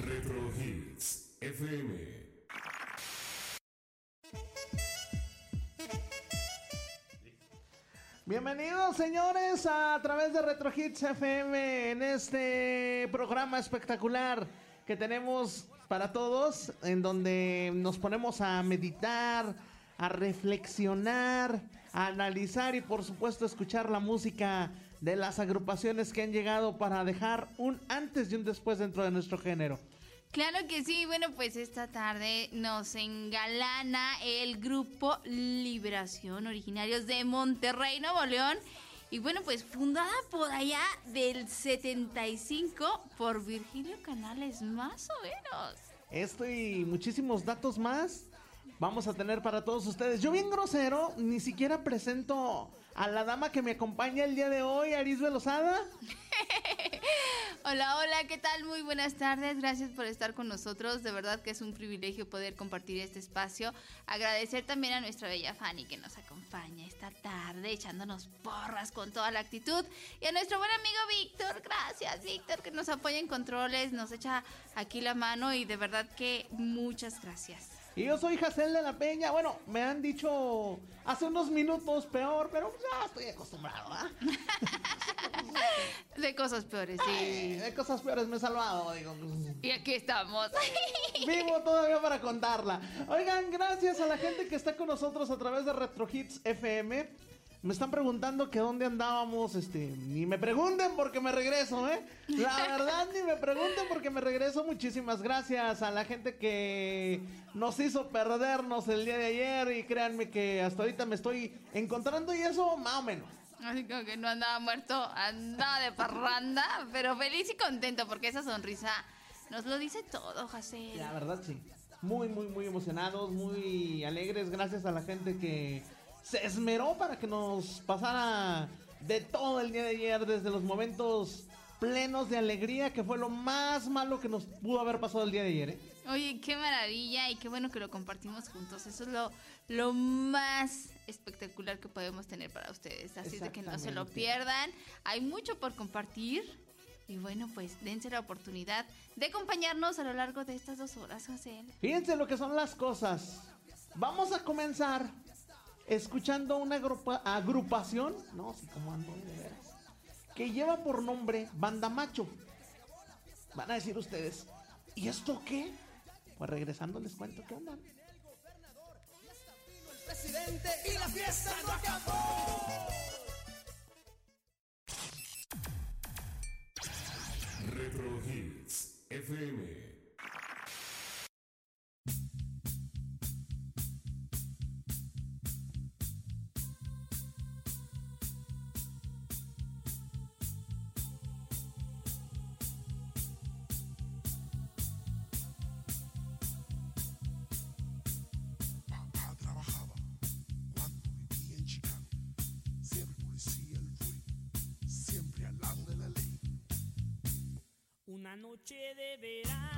Retro Hits FM. Bienvenidos señores a través de Retro Hits FM en este programa espectacular que tenemos para todos en donde nos ponemos a meditar, a reflexionar, a analizar y por supuesto escuchar la música de las agrupaciones que han llegado para dejar un antes y un después dentro de nuestro género. Claro que sí, bueno, pues esta tarde nos engalana el grupo Liberación, originarios de Monterrey, Nuevo León. Y bueno, pues fundada por allá del 75 por Virgilio Canales, más o menos. Esto y muchísimos datos más vamos a tener para todos ustedes. Yo bien grosero, ni siquiera presento a la dama que me acompaña el día de hoy, Aris Velozada. hola, hola, ¿qué tal? Muy buenas tardes, gracias por estar con nosotros. De verdad que es un privilegio poder compartir este espacio. Agradecer también a nuestra bella Fanny que nos acompaña esta tarde echándonos porras con toda la actitud. Y a nuestro buen amigo Víctor, gracias Víctor que nos apoya en controles, nos echa aquí la mano y de verdad que muchas gracias. Y yo soy Jacel de la Peña. Bueno, me han dicho hace unos minutos peor, pero ya estoy acostumbrado, ¿ah? de cosas peores, sí. de cosas peores me he salvado, digo. Y aquí estamos. Vivo todavía para contarla. Oigan, gracias a la gente que está con nosotros a través de Retro Hits FM. Me están preguntando que dónde andábamos, este, ni me pregunten porque me regreso, ¿eh? La verdad, ni me pregunten porque me regreso. Muchísimas gracias a la gente que nos hizo perdernos el día de ayer y créanme que hasta ahorita me estoy encontrando y eso más o menos. Así como que no andaba muerto, andaba de parranda, pero feliz y contento porque esa sonrisa nos lo dice todo, José. La verdad, sí. Muy, muy, muy emocionados, muy alegres. Gracias a la gente que se esmeró para que nos pasara de todo el día de ayer, desde los momentos plenos de alegría, que fue lo más malo que nos pudo haber pasado el día de ayer. ¿eh? Oye, qué maravilla y qué bueno que lo compartimos juntos. Eso es lo, lo más espectacular que podemos tener para ustedes. Así de que no se lo pierdan. Hay mucho por compartir. Y bueno, pues dense la oportunidad de acompañarnos a lo largo de estas dos horas, José. Fíjense lo que son las cosas. Vamos a comenzar escuchando una agrupación, no, sí, como ando de veras, que lleva por nombre Banda Macho. Van a decir ustedes, ¿y esto qué? Pues regresando les cuento qué onda. presidente y la fiesta no acabó. Retro Hits FM. Una noche de verano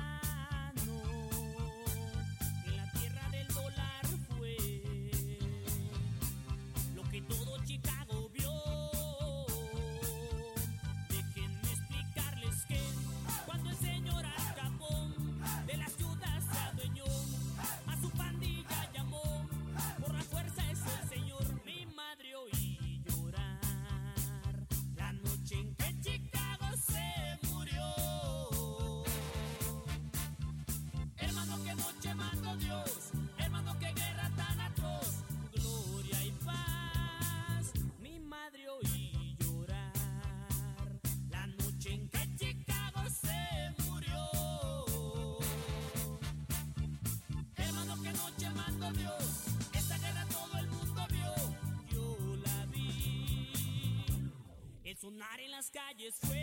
sonar en las calles fue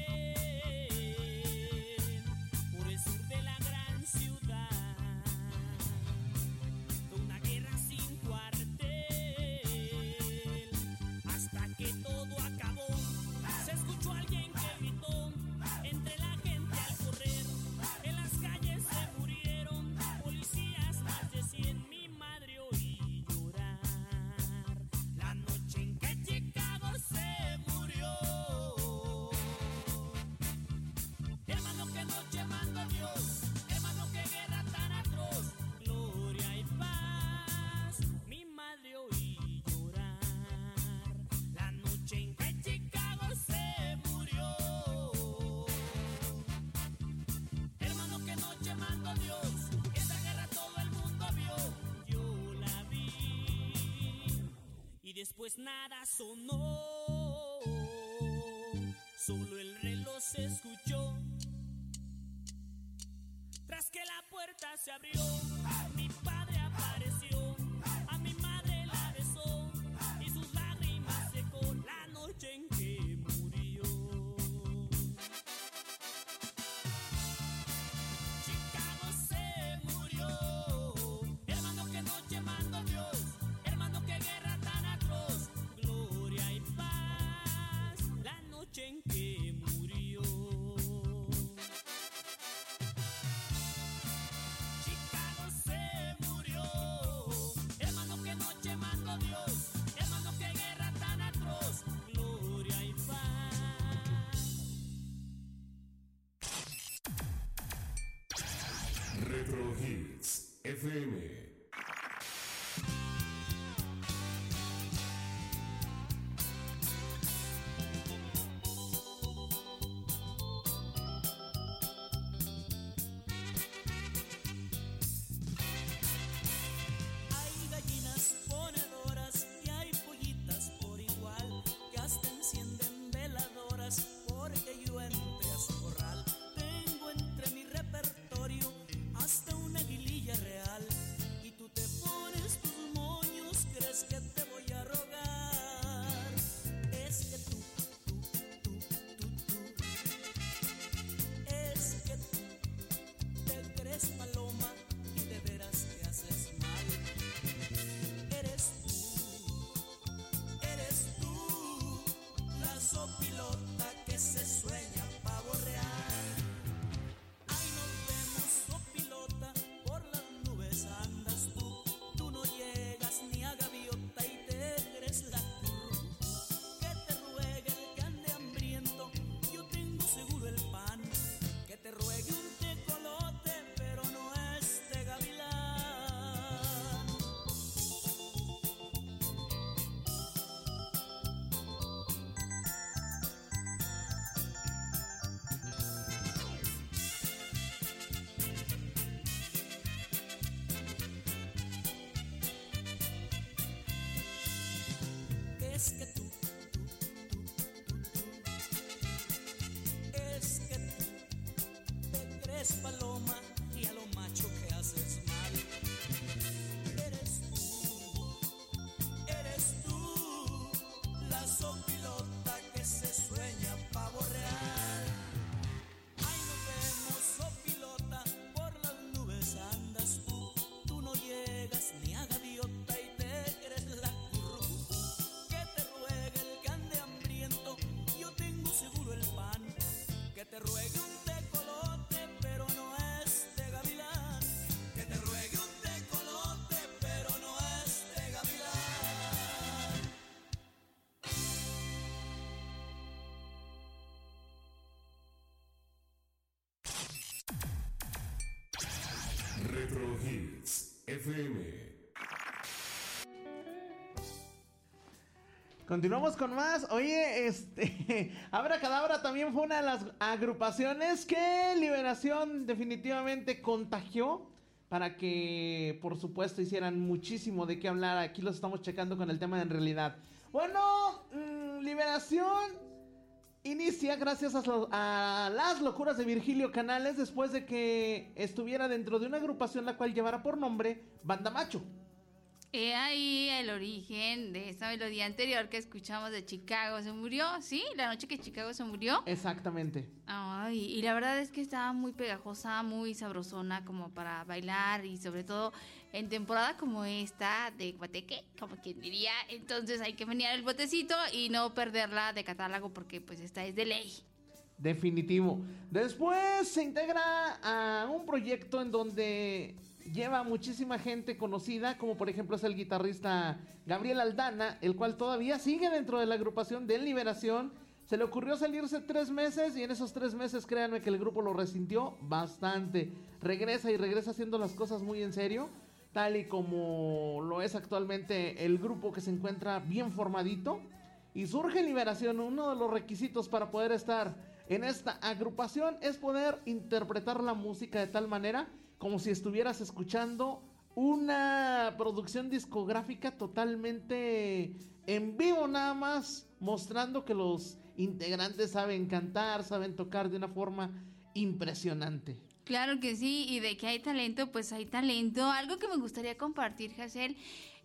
pues nada sonó. Solo el reloj se escuchó. Retro Hits FM. Continuamos con más. Oye, este. Abra Cadabra también fue una de las agrupaciones que Liberación definitivamente contagió para que, por supuesto, hicieran muchísimo de qué hablar. Aquí los estamos checando con el tema de en realidad. Bueno, mm, Liberación gracias a, a las locuras de Virgilio Canales después de que estuviera dentro de una agrupación la cual llevara por nombre Banda Macho. He ahí el origen de esa melodía anterior que escuchamos de Chicago se murió, ¿sí? La noche que Chicago se murió. Exactamente. Ay, y la verdad es que estaba muy pegajosa, muy sabrosona como para bailar y sobre todo en temporada como esta de Guateque, como quien diría. Entonces hay que venir el botecito y no perderla de catálogo porque pues esta es de ley. Definitivo. Después se integra a un proyecto en donde lleva muchísima gente conocida, como por ejemplo es el guitarrista Gabriel Aldana, el cual todavía sigue dentro de la agrupación de Liberación. Se le ocurrió salirse tres meses y en esos tres meses créanme que el grupo lo resintió bastante. Regresa y regresa haciendo las cosas muy en serio, tal y como lo es actualmente el grupo que se encuentra bien formadito. Y surge Liberación, uno de los requisitos para poder estar en esta agrupación es poder interpretar la música de tal manera como si estuvieras escuchando una producción discográfica totalmente en vivo nada más, mostrando que los integrantes saben cantar, saben tocar de una forma impresionante. Claro que sí, y de que hay talento, pues hay talento. Algo que me gustaría compartir, Hazel,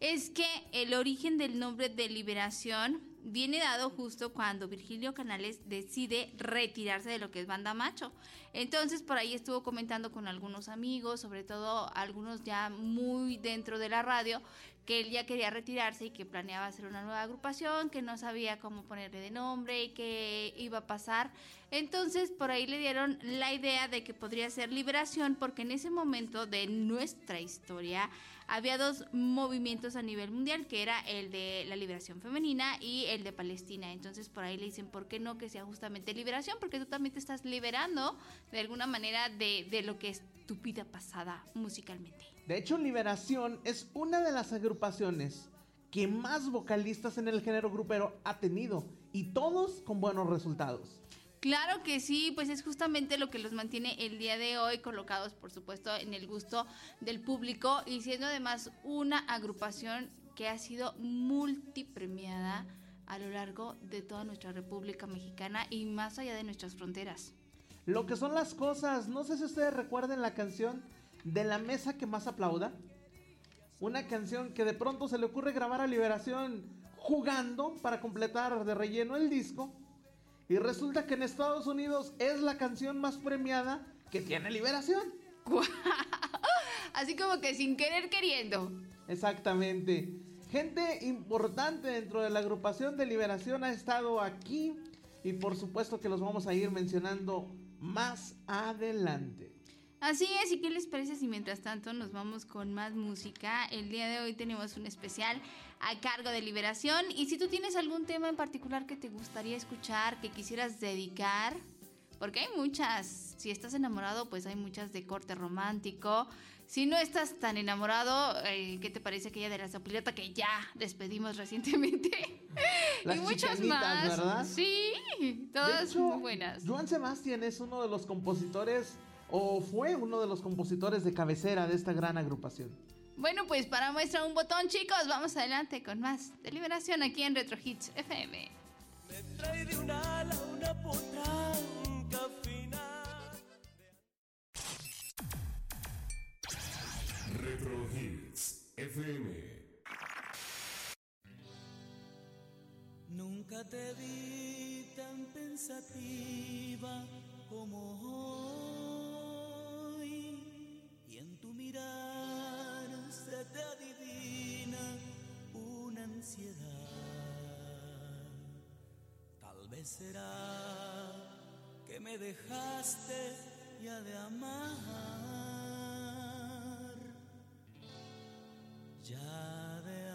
es que el origen del nombre de Liberación viene dado justo cuando Virgilio Canales decide retirarse de lo que es Banda Macho. Entonces por ahí estuvo comentando con algunos amigos, sobre todo algunos ya muy dentro de la radio, que él ya quería retirarse y que planeaba hacer una nueva agrupación, que no sabía cómo ponerle de nombre y qué iba a pasar. Entonces por ahí le dieron la idea de que podría ser Liberación porque en ese momento de nuestra historia había dos movimientos a nivel mundial, que era el de la liberación femenina y el de Palestina. Entonces por ahí le dicen, ¿por qué no que sea justamente liberación? Porque tú también te estás liberando de alguna manera de, de lo que es tu vida pasada musicalmente. De hecho, Liberación es una de las agrupaciones que más vocalistas en el género grupero ha tenido y todos con buenos resultados. Claro que sí, pues es justamente lo que los mantiene el día de hoy colocados, por supuesto, en el gusto del público y siendo además una agrupación que ha sido multipremiada a lo largo de toda nuestra República Mexicana y más allá de nuestras fronteras. Lo que son las cosas, no sé si ustedes recuerden la canción de la mesa que más aplauda. Una canción que de pronto se le ocurre grabar a Liberación jugando para completar de relleno el disco. Y resulta que en Estados Unidos es la canción más premiada que tiene Liberación. Así como que sin querer queriendo. Exactamente. Gente importante dentro de la agrupación de Liberación ha estado aquí y por supuesto que los vamos a ir mencionando más adelante. Así es, ¿y qué les parece si mientras tanto nos vamos con más música? El día de hoy tenemos un especial a cargo de Liberación y si tú tienes algún tema en particular que te gustaría escuchar, que quisieras dedicar, porque hay muchas, si estás enamorado, pues hay muchas de corte romántico. Si no estás tan enamorado, eh, ¿qué te parece aquella de la zapuleta que ya despedimos recientemente? Las y muchas más. ¿verdad? Sí, todas hecho, muy buenas. Joan Sebastián es uno de los compositores o fue uno de los compositores de cabecera de esta gran agrupación. Bueno, pues para muestra un botón, chicos, vamos adelante con más de Liberación aquí en Retro Hits FM. Me trae de un ala una potranca fina. Retro Hits FM. Nunca te vi tan pensativa como hoy. Se te adivina una ansiedad. Tal vez será que me dejaste ya de amar. Ya de amar.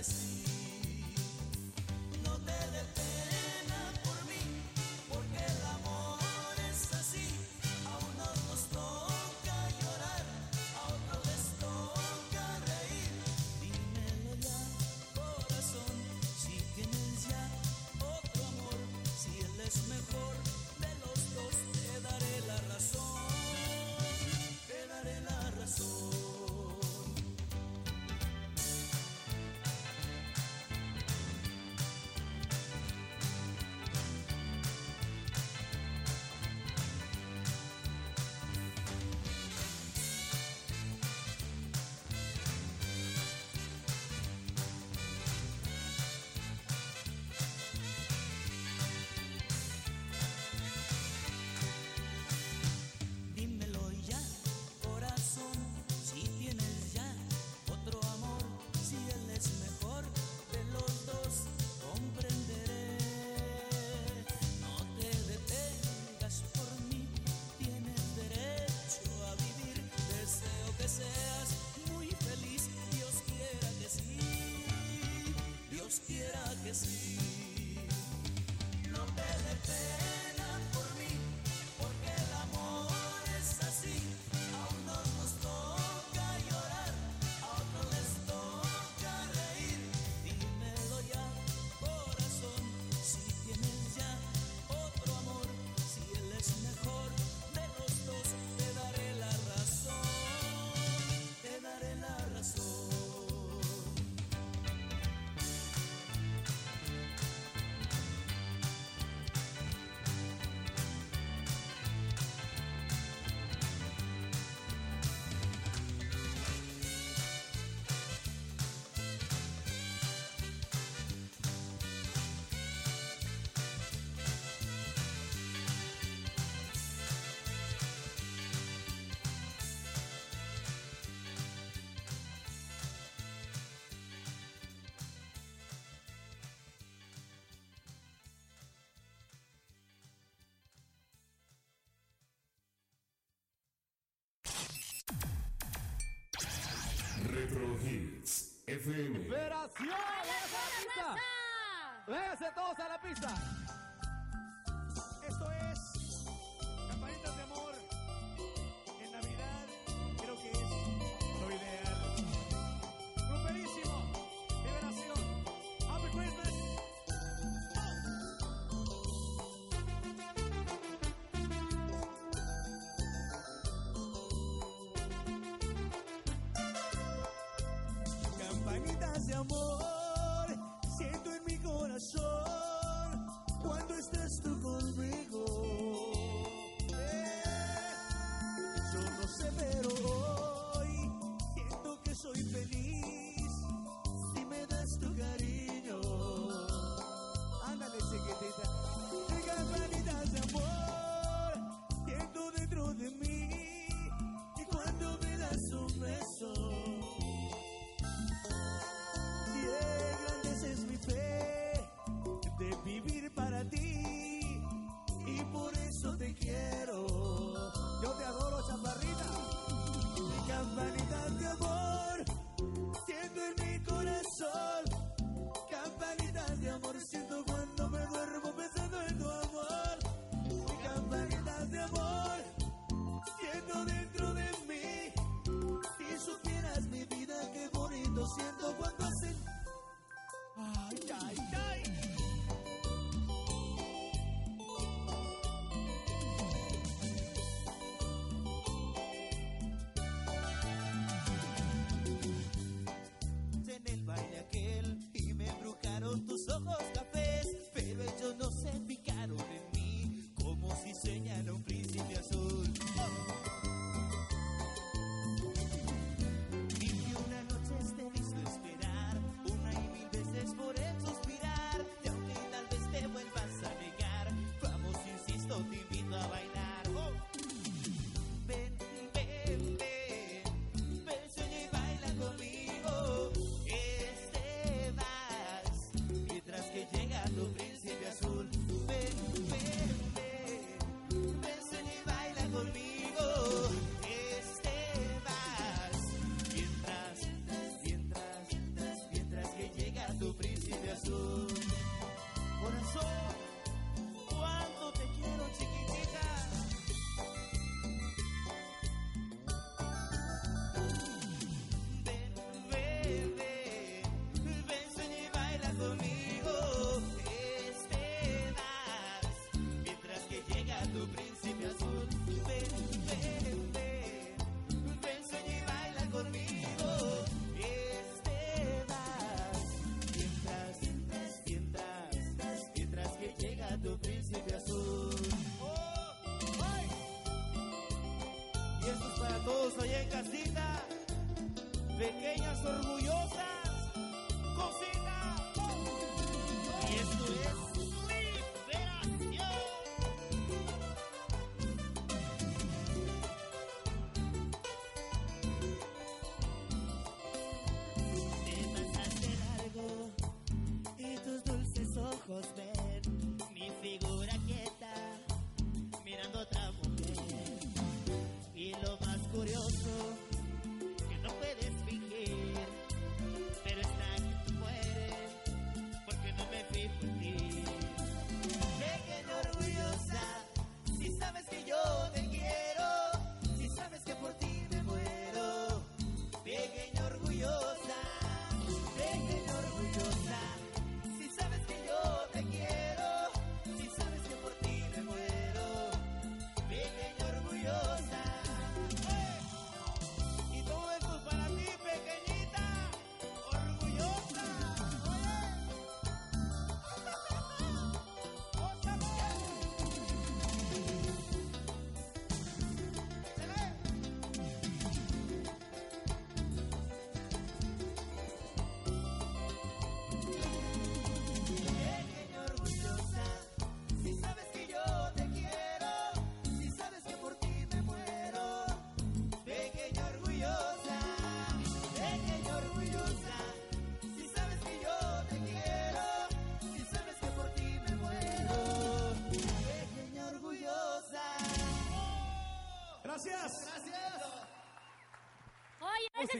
legacy. Hits FM. ¡Liberación! ¡Véngase a la pista! ¡Véngase todos a la pista! So soy en casita, pequeñas orgullosas.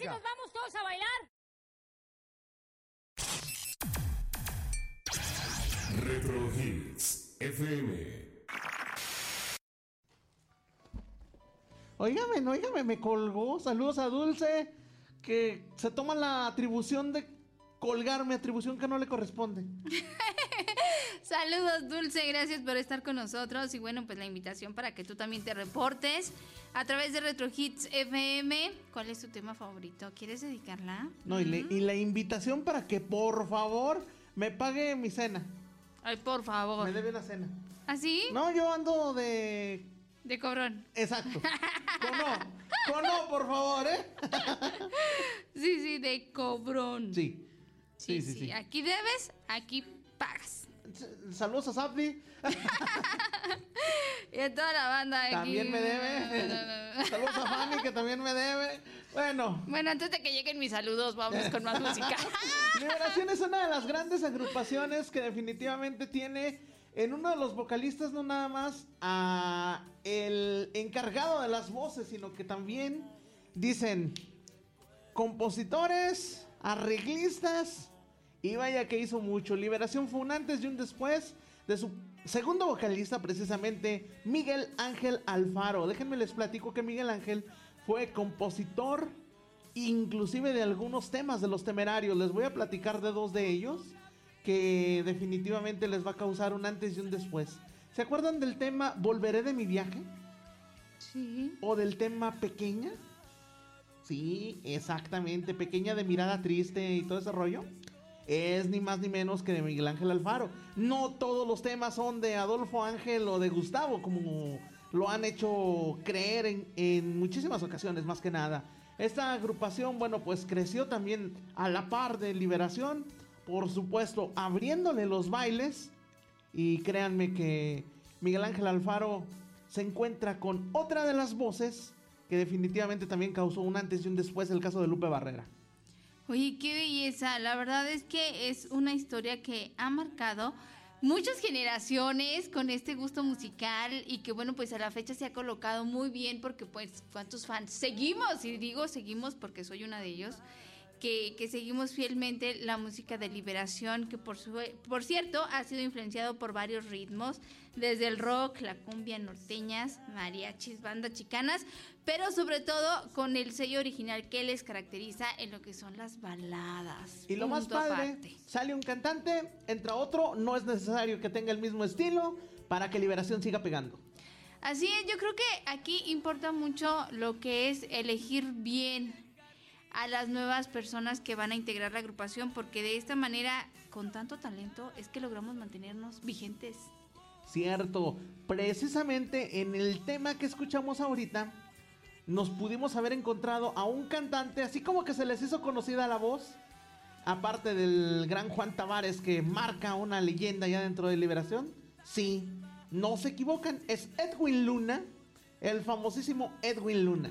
si nos vamos todos a bailar? Retro Hits FM. Óigame, no, me colgó. Saludos a Dulce, que se toma la atribución de colgarme, atribución que no le corresponde. Saludos, Dulce, gracias por estar con nosotros. Y bueno, pues la invitación para que tú también te reportes a través de Retro Hits FM. ¿Cuál es tu tema favorito? ¿Quieres dedicarla? No, y, le- y la invitación para que por favor me pague mi cena. Ay, por favor. Me debe una cena. ¿Así? No, yo ando de. De cobrón. Exacto. Cono, cono, por favor, ¿eh? Sí, sí, de cobrón. Sí. Sí, sí, sí, sí. Aquí debes, aquí pagas. Saludos a Sapdi. Y a toda la banda aquí. También me debe. Saludos a Fanny, que también me debe. Bueno, Bueno, antes de que lleguen mis saludos, vamos con más música. Liberación es una de las grandes agrupaciones que definitivamente tiene en uno de los vocalistas no nada más a el encargado de las voces, sino que también dicen compositores, arreglistas y vaya que hizo mucho. Liberación fue un antes y un después de su segundo vocalista precisamente Miguel Ángel Alfaro. Déjenme les platico que Miguel Ángel fue compositor inclusive de algunos temas de los temerarios. Les voy a platicar de dos de ellos que definitivamente les va a causar un antes y un después. ¿Se acuerdan del tema Volveré de mi viaje? Sí. ¿O del tema Pequeña? Sí, exactamente, Pequeña de mirada triste y todo ese rollo. Es ni más ni menos que de Miguel Ángel Alfaro. No todos los temas son de Adolfo Ángel o de Gustavo, como lo han hecho creer en, en muchísimas ocasiones, más que nada. Esta agrupación, bueno, pues creció también a la par de Liberación, por supuesto, abriéndole los bailes. Y créanme que Miguel Ángel Alfaro se encuentra con otra de las voces que definitivamente también causó un antes y un después, el caso de Lupe Barrera. Oye, qué belleza. La verdad es que es una historia que ha marcado muchas generaciones con este gusto musical y que bueno, pues a la fecha se ha colocado muy bien porque pues cuántos fans seguimos, y digo seguimos porque soy una de ellos, que, que seguimos fielmente la música de liberación, que por, su, por cierto ha sido influenciado por varios ritmos, desde el rock, la cumbia, norteñas, mariachis, bandas chicanas, pero sobre todo con el sello original que les caracteriza en lo que son las baladas. Y lo más padre, aparte. sale un cantante, entra otro, no es necesario que tenga el mismo estilo para que Liberación siga pegando. Así es, yo creo que aquí importa mucho lo que es elegir bien a las nuevas personas que van a integrar la agrupación, porque de esta manera, con tanto talento, es que logramos mantenernos vigentes. Cierto, precisamente en el tema que escuchamos ahorita, nos pudimos haber encontrado a un cantante, así como que se les hizo conocida la voz, aparte del gran Juan Tavares que marca una leyenda ya dentro de Liberación. Sí, no se equivocan, es Edwin Luna, el famosísimo Edwin Luna.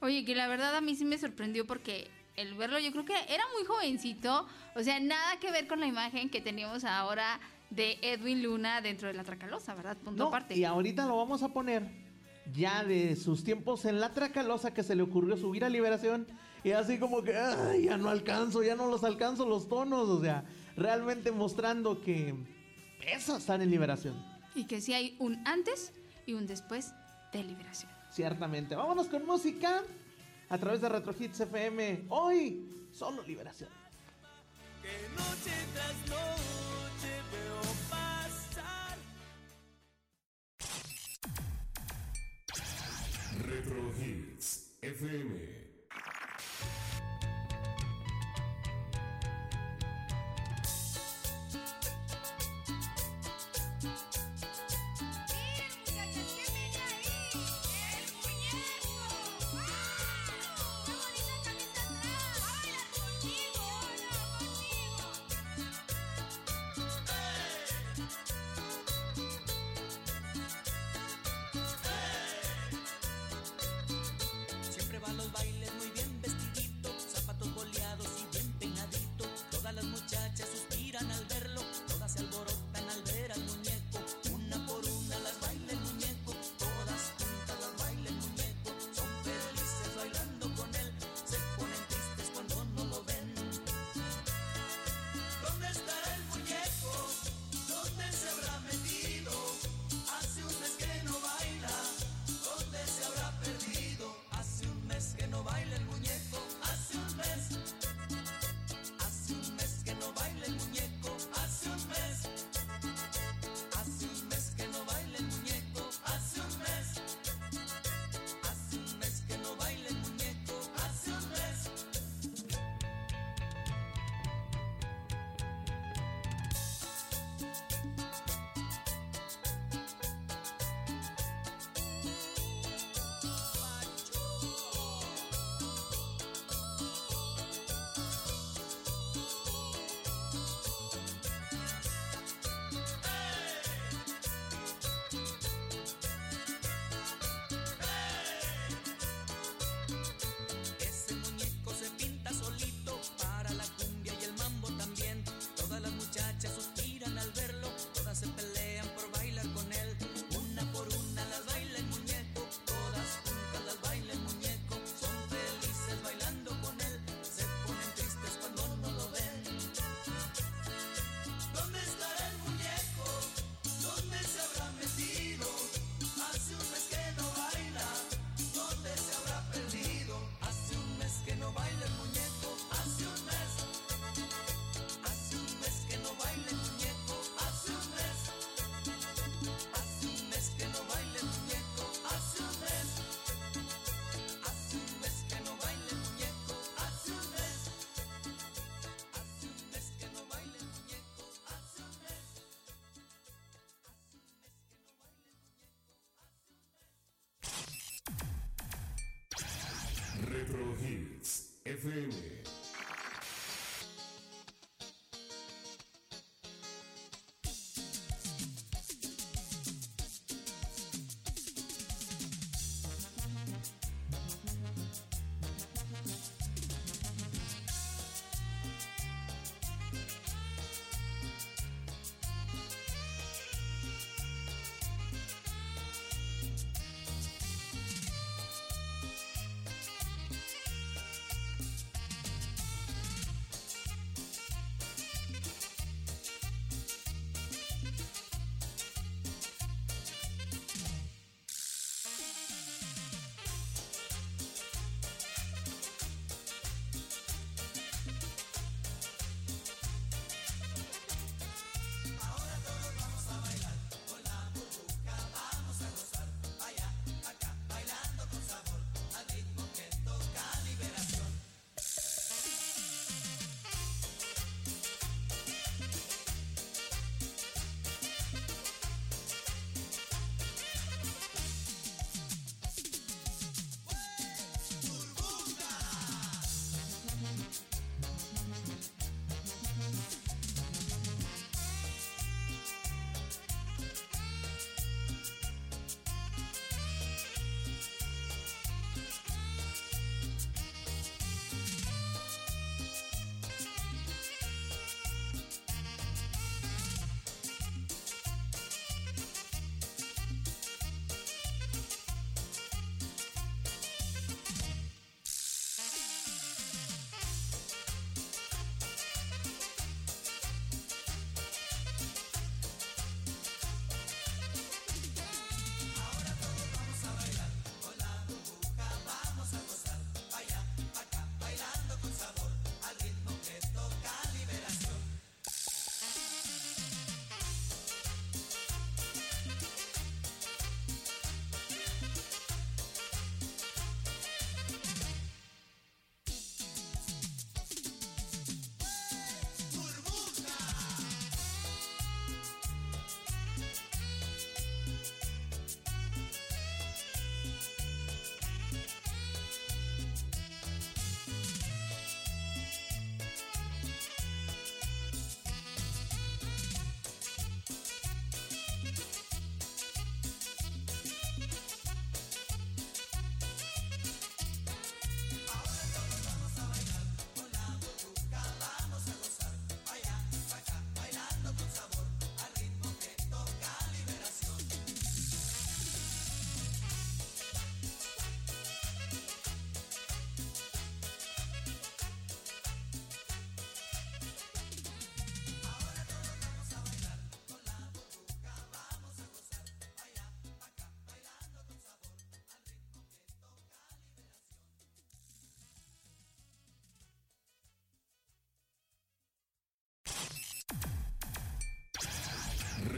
Oye, que la verdad a mí sí me sorprendió porque el verlo, yo creo que era muy jovencito, o sea, nada que ver con la imagen que tenemos ahora de Edwin Luna dentro de la Tracalosa, ¿verdad? Punto No, aparte. y ahorita lo vamos a poner ya de sus tiempos en la Tracalosa que se le ocurrió subir a Liberación y así como que "Ay, ya no alcanzo, ya no los alcanzo los tonos, o sea, realmente mostrando que pesa estar en Liberación. Y que sí hay un antes y un después de liberación. Ciertamente. Vámonos con música a través de Retro Hits FM. Hoy solo Liberación. Que noche tras noche Retro Hits FM. Retro Hits FM.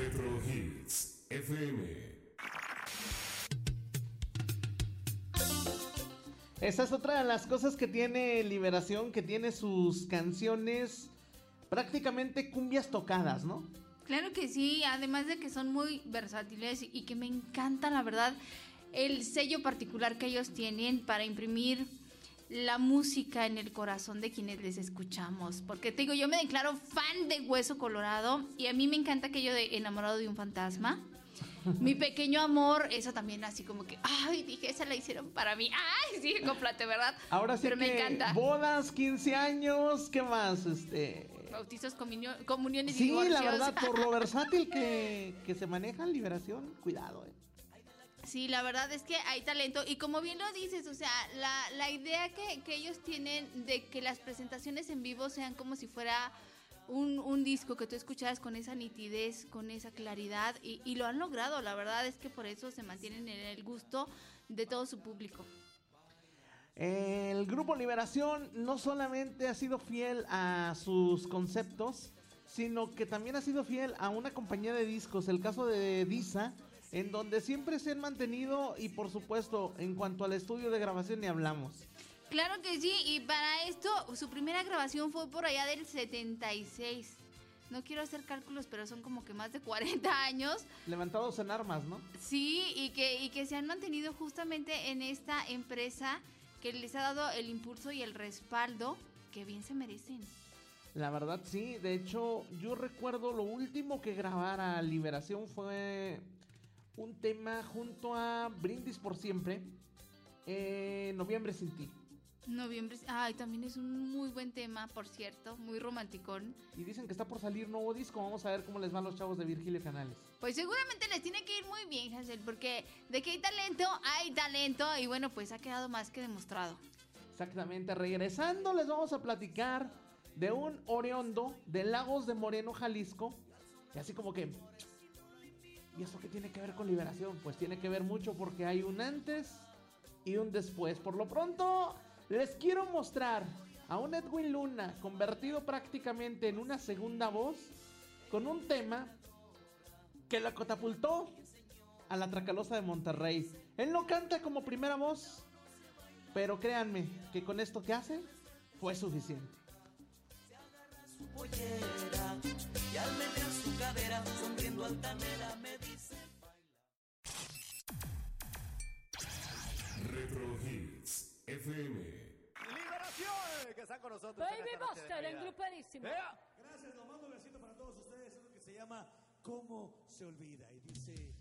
Retro Hits FM. Esa es otra de las cosas que tiene Liberación, que tiene sus canciones prácticamente cumbias tocadas, ¿no? Claro que sí, además de que son muy versátiles y que me encanta, la verdad, el sello particular que ellos tienen para imprimir la música en el corazón de quienes les escuchamos. Porque te digo, yo me declaro fan de Hueso Colorado y a mí me encanta aquello de enamorado de un fantasma. Mi pequeño amor, eso también así como que, ay, dije, esa la hicieron para mí. Ay, sí, complate, ¿verdad? Ahora sí Pero me que encanta. bodas, 15 años, ¿qué más? Este... Bautizos, comunio- comuniones y Sí, divorcios. la verdad, por lo versátil que, que se maneja en Liberación, cuidado, eh. Sí, la verdad es que hay talento. Y como bien lo dices, o sea, la, la idea que, que ellos tienen de que las presentaciones en vivo sean como si fuera un, un disco que tú escucharas con esa nitidez, con esa claridad y, y lo han logrado, la verdad es que por eso se mantienen en el gusto de todo su público. El grupo Liberación no solamente ha sido fiel a sus conceptos, sino que también ha sido fiel a una compañía de discos, el caso de Disa, en donde siempre se han mantenido y por supuesto en cuanto al estudio de grabación ni hablamos. Claro que sí, y para esto su primera grabación fue por allá del 76. No quiero hacer cálculos, pero son como que más de 40 años. Levantados en armas, ¿no? Sí, y que, y que se han mantenido justamente en esta empresa que les ha dado el impulso y el respaldo que bien se merecen. La verdad sí, de hecho yo recuerdo lo último que grabara Liberación fue un tema junto a Brindis por Siempre, eh, Noviembre sin ti. Noviembre, ay, también es un muy buen tema, por cierto, muy romanticón. Y dicen que está por salir nuevo disco, vamos a ver cómo les van los chavos de Virgilio Canales. Pues seguramente les tiene que ir muy bien, Hansel, porque de que hay talento, hay talento y bueno, pues ha quedado más que demostrado. Exactamente, regresando les vamos a platicar de un Oriondo de Lagos de Moreno, Jalisco. Y así como que... ¿Y eso qué tiene que ver con liberación? Pues tiene que ver mucho porque hay un antes y un después. Por lo pronto, les quiero mostrar a un Edwin Luna convertido prácticamente en una segunda voz con un tema que la catapultó a la Tracalosa de Monterrey. Él no canta como primera voz, pero créanme que con esto que hace fue suficiente. su pollera y al menear su cadera, sonriendo altanera, me FM. Liberación, que están con nosotros. Baby Buster, engrupadísimo. Ea. Gracias, lo mando un besito para todos ustedes. Es lo que se llama ¿Cómo se olvida? Y dice.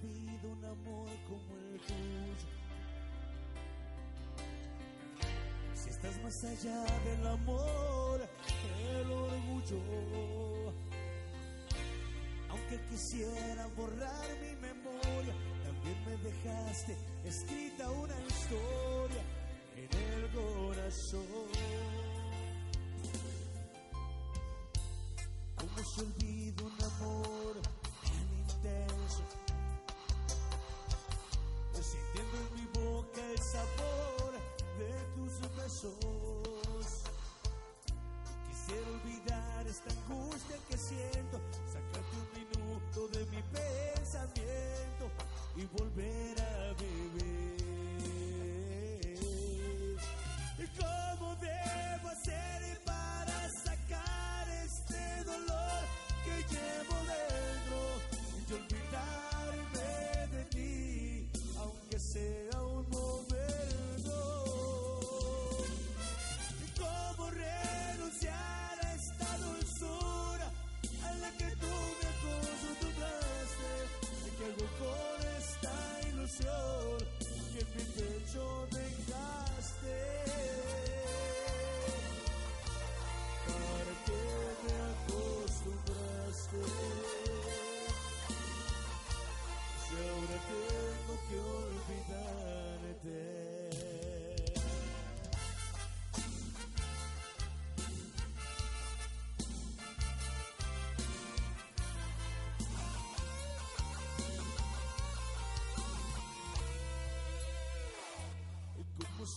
¿Cómo se olvida un amor como el tuyo? Si estás más allá del amor, el orgullo. Aunque quisiera borrar mi memoria, también me dejaste escrita una historia en el corazón. ¿Cómo se olvida un amor tan intenso? En mi boca el sabor de tus besos. Quisiera olvidar esta angustia que siento, sacarte un minuto de mi pensamiento y volver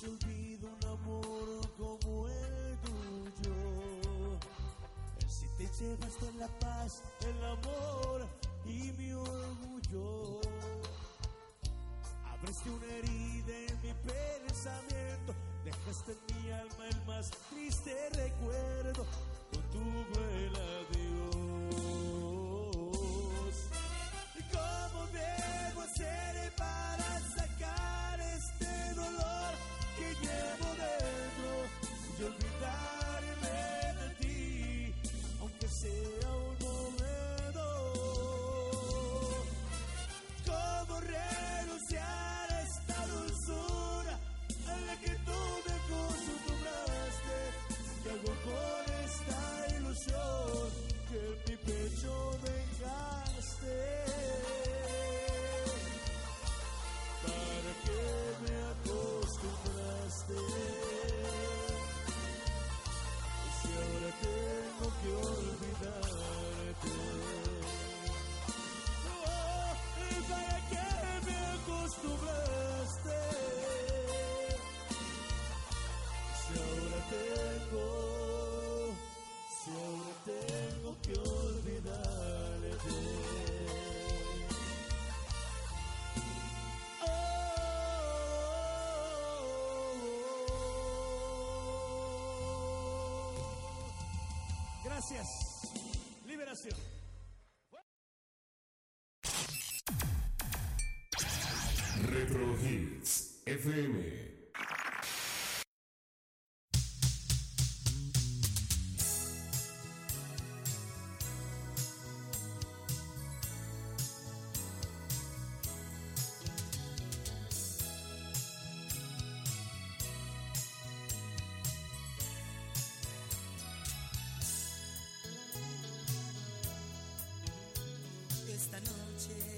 se olvida un amor como el tuyo? Si te llevaste la paz, el amor y mi orgullo. Abriste una herida en mi pensamiento, dejaste en mi alma el más triste recuerdo Gracias. Liberación. Noche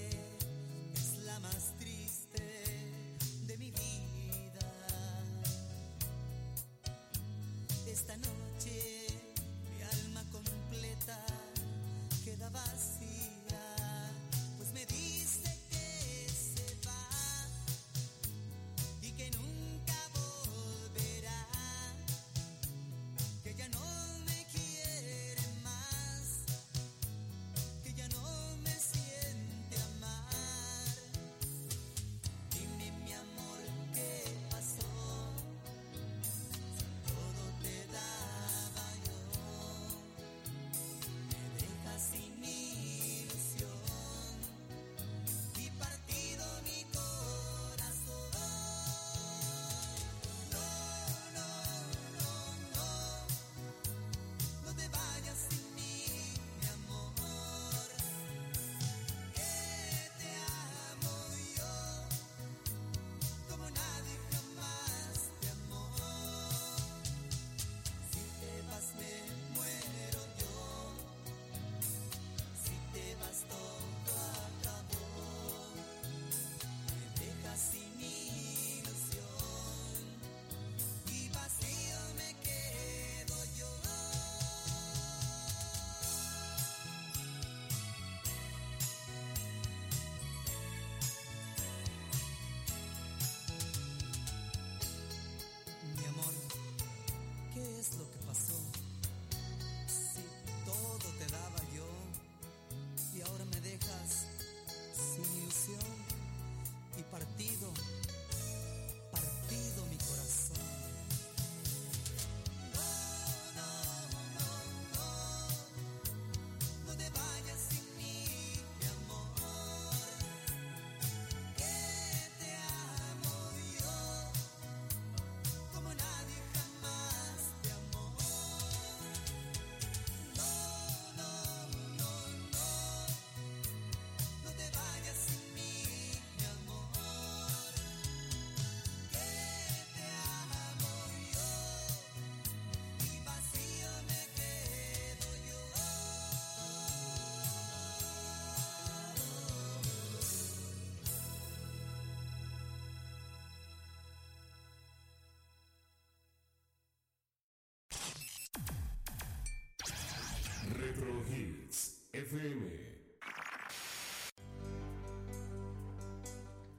FM.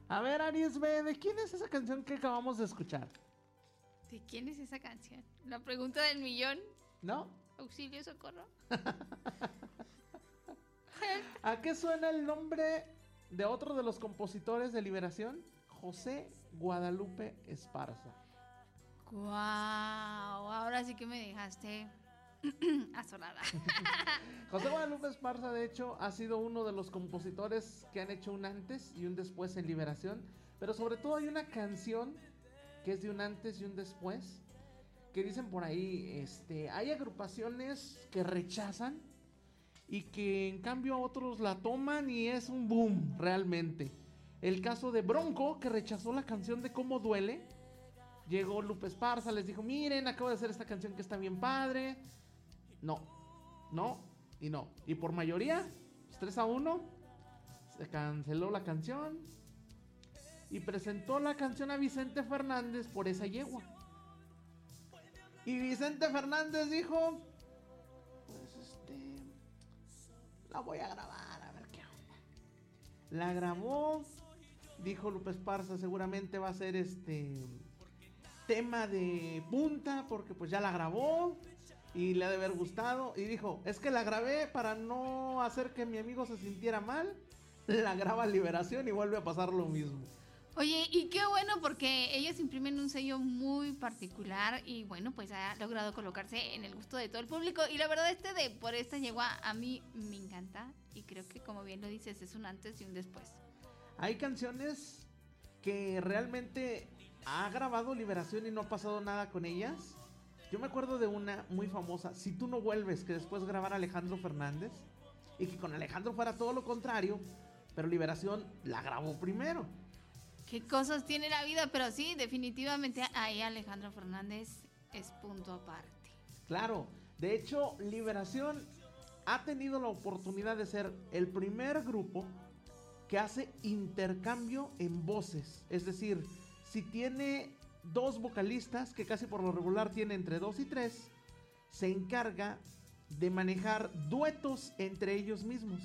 A ver, Aries B, ¿de quién es esa canción que acabamos de escuchar? ¿De quién es esa canción? La pregunta del millón. ¿No? Auxilio, socorro. ¿A qué suena el nombre de otro de los compositores de Liberación? José Guadalupe Esparza. Wow, ahora sí que me dejaste azorada. José Guadalupe Esparza, de hecho, ha sido uno de los compositores que han hecho un antes y un después en Liberación. Pero sobre todo hay una canción que es de un antes y un después. Que dicen por ahí, este, hay agrupaciones que rechazan y que en cambio otros la toman y es un boom realmente. El caso de Bronco, que rechazó la canción de Cómo Duele. Llegó Lupe Esparza, les dijo, miren, acabo de hacer esta canción que está bien padre. No, no y no. Y por mayoría, 3 a 1, se canceló la canción y presentó la canción a Vicente Fernández por esa yegua. Y Vicente Fernández dijo, pues este, la voy a grabar, a ver qué onda. La grabó, dijo Lupe Esparza, seguramente va a ser este tema de punta porque pues ya la grabó y le ha de haber gustado y dijo, es que la grabé para no hacer que mi amigo se sintiera mal, la graba Liberación y vuelve a pasar lo mismo. Oye, y qué bueno porque ellos imprimen un sello muy particular y bueno, pues ha logrado colocarse en el gusto de todo el público. Y la verdad, este de por esta yegua a mí me encanta y creo que como bien lo dices, es un antes y un después. Hay canciones que realmente ha grabado Liberación y no ha pasado nada con ellas. Yo me acuerdo de una muy famosa, Si tú no vuelves, que después grabara Alejandro Fernández. Y que con Alejandro fuera todo lo contrario, pero Liberación la grabó primero. Qué cosas tiene la vida, pero sí, definitivamente ahí Alejandro Fernández es punto aparte. Claro, de hecho, Liberación ha tenido la oportunidad de ser el primer grupo que hace intercambio en voces. Es decir, si tiene dos vocalistas, que casi por lo regular tiene entre dos y tres, se encarga de manejar duetos entre ellos mismos.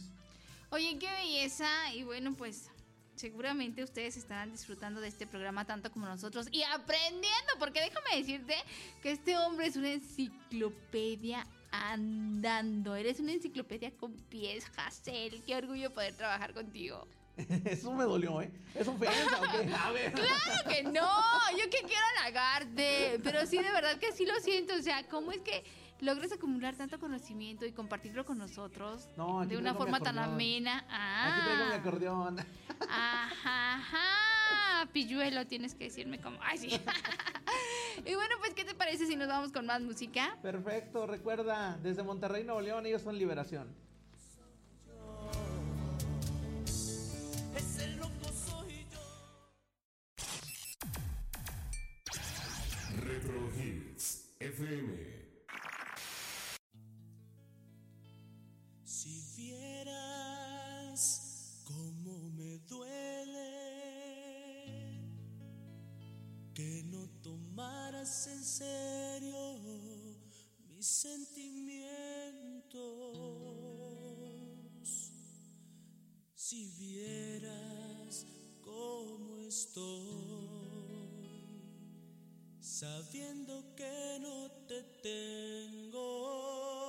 Oye, qué belleza. Y bueno, pues seguramente ustedes estarán disfrutando de este programa tanto como nosotros y aprendiendo, porque déjame decirte que este hombre es una enciclopedia andando. Eres una enciclopedia con pies, Hassel. Qué orgullo poder trabajar contigo. Eso me dolió, ¿eh? ¿Es ofensa o qué? A ver. Claro que no, yo que quiero halagarte, pero sí, de verdad que sí lo siento, o sea, ¿cómo es que logras acumular tanto conocimiento y compartirlo con nosotros No, de una forma tan amena? Ah, Aquí traigo mi acordeón. Ajá, ajá, pilluelo, tienes que decirme cómo. Ay, sí. y bueno, pues, ¿qué te parece si nos vamos con más música? Perfecto, recuerda, desde Monterrey, Nuevo León, ellos son Liberación. FM. Si vieras cómo me duele que no tomaras en serio mis sentimientos. Si vieras cómo estoy, sabiendo que no te tengo.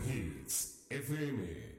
Hits FM.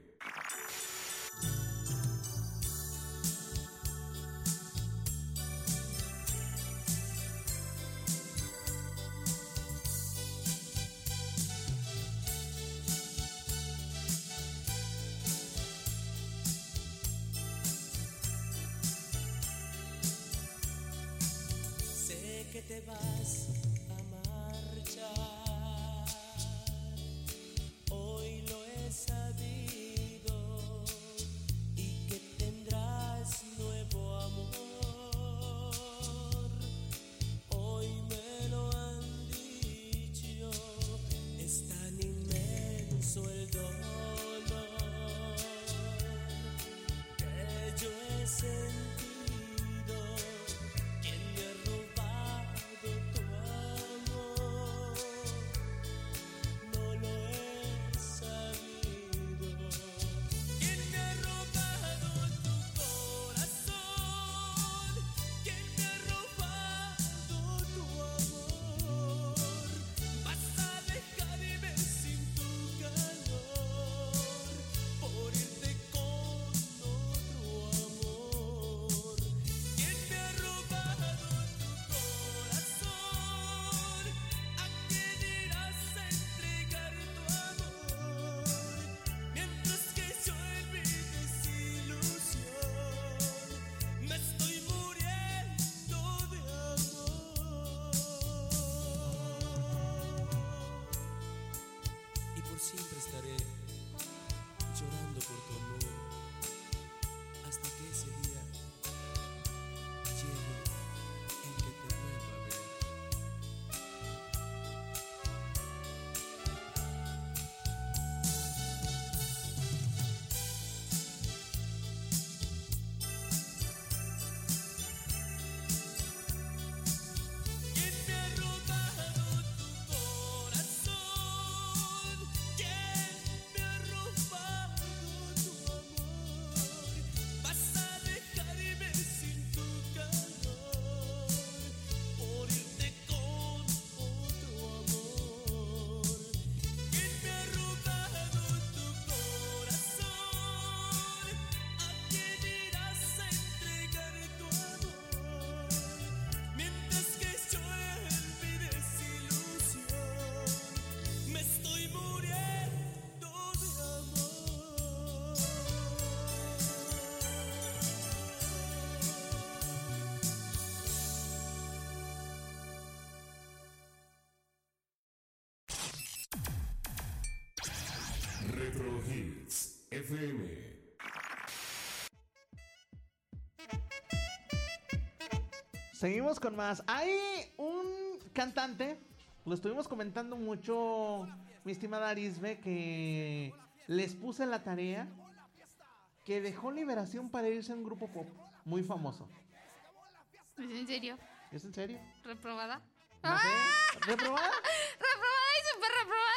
Retro Hits FM. Seguimos con más. Hay un cantante, lo estuvimos comentando mucho, mi estimada Arisbe, que les puse la tarea que dejó Liberación para irse a un grupo pop muy famoso. ¿Es en serio? ¿Es en serio? ¿Reprobada? No sé. ¿Reprobada? ¡Reprobada y súper reprobada!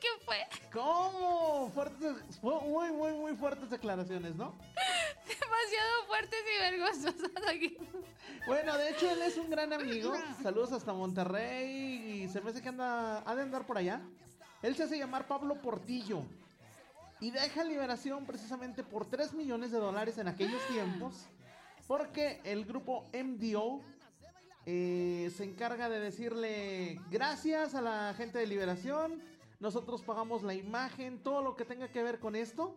¿Qué fue? ¿Cómo? Fuertes, fu- muy, muy, muy fuertes declaraciones, ¿no? Demasiado fuertes y vergonzosas aquí. Bueno, de hecho, él es un gran amigo. Saludos hasta Monterrey. Y se me hace que anda, ha de andar por allá. Él se hace llamar Pablo Portillo. Y deja liberación precisamente por 3 millones de dólares en aquellos tiempos. Porque el grupo MDO eh, se encarga de decirle gracias a la gente de liberación. Nosotros pagamos la imagen, todo lo que tenga que ver con esto.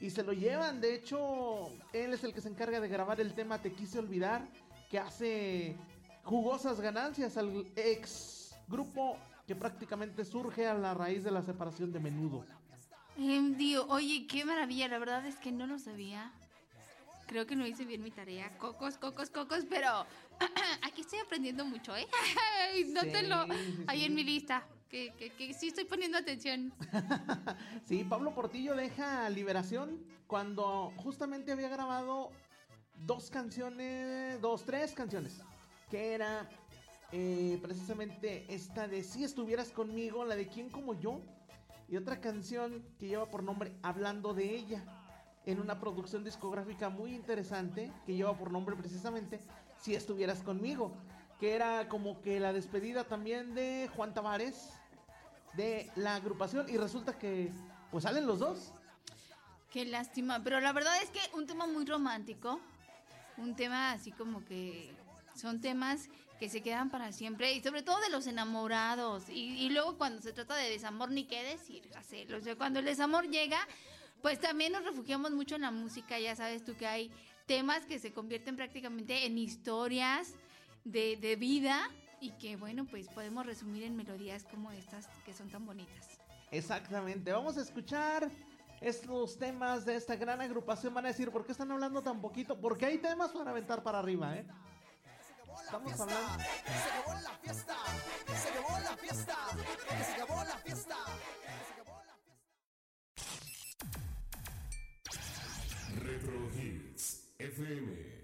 Y se lo llevan, de hecho, él es el que se encarga de grabar el tema Te quise olvidar, que hace jugosas ganancias al ex grupo que prácticamente surge a la raíz de la separación de menudo. Dio, oye, qué maravilla, la verdad es que no lo sabía. Creo que no hice bien mi tarea. Cocos, cocos, cocos, pero aquí estoy aprendiendo mucho, ¿eh? Nótenlo Sí, sí, ahí sí. en mi lista. Que, sí estoy poniendo atención. Sí, Pablo Portillo deja Liberación cuando justamente había grabado dos canciones, dos, tres canciones, que era eh, precisamente esta de Si estuvieras conmigo, la de Quién como yo, y otra canción que lleva por nombre Hablando de ella, en una producción discográfica muy interesante que lleva por nombre precisamente Si estuvieras conmigo, que era como que la despedida también de Juan Tavares de la agrupación y resulta que pues salen los dos. Qué lástima, pero la verdad es que un tema muy romántico, un tema así como que son temas que se quedan para siempre y sobre todo de los enamorados y, luego cuando se trata de desamor ni qué decir, Gacel, o sea, cuando el desamor llega, pues también nos refugiamos mucho en la música, ya sabes tú que hay temas que se convierten prácticamente en historias de, de vida y que bueno, pues podemos resumir en melodías como estas que son tan bonitas. Exactamente, vamos a escuchar estos temas de esta gran agrupación. Van a decir, ¿por qué están hablando tan poquito? Porque hay temas para aventar para arriba, ¿eh? Estamos hablando... Se acabó la fiesta, se acabó la fiesta, se acabó la fiesta. Retro Hits FM.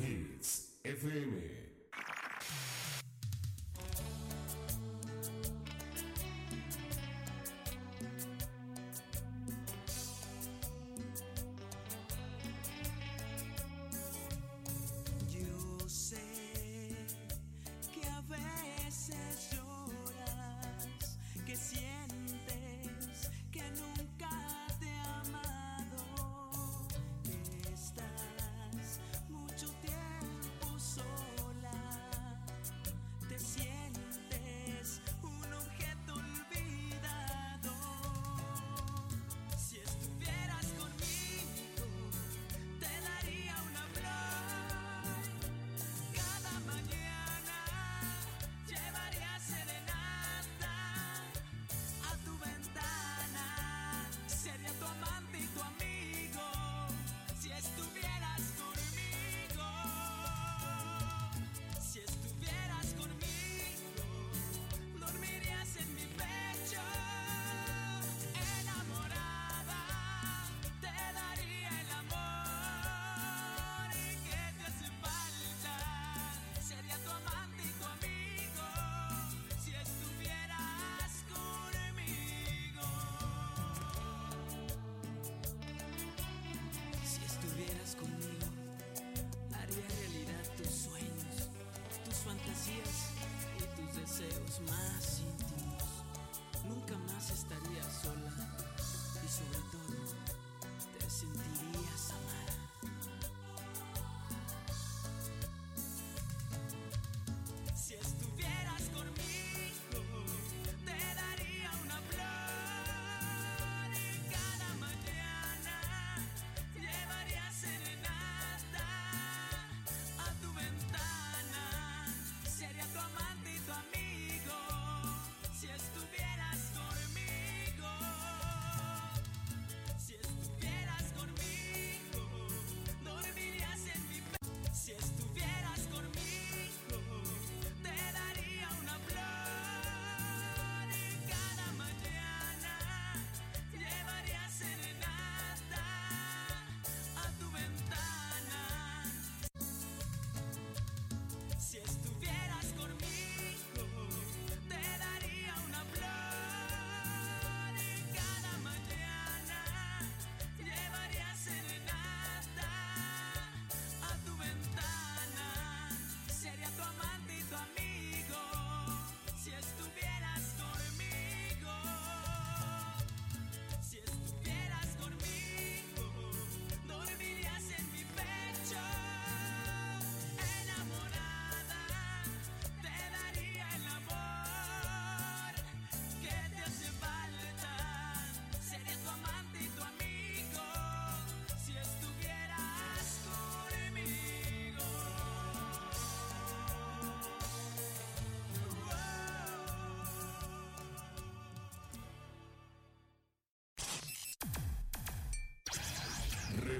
Hits এফএমএ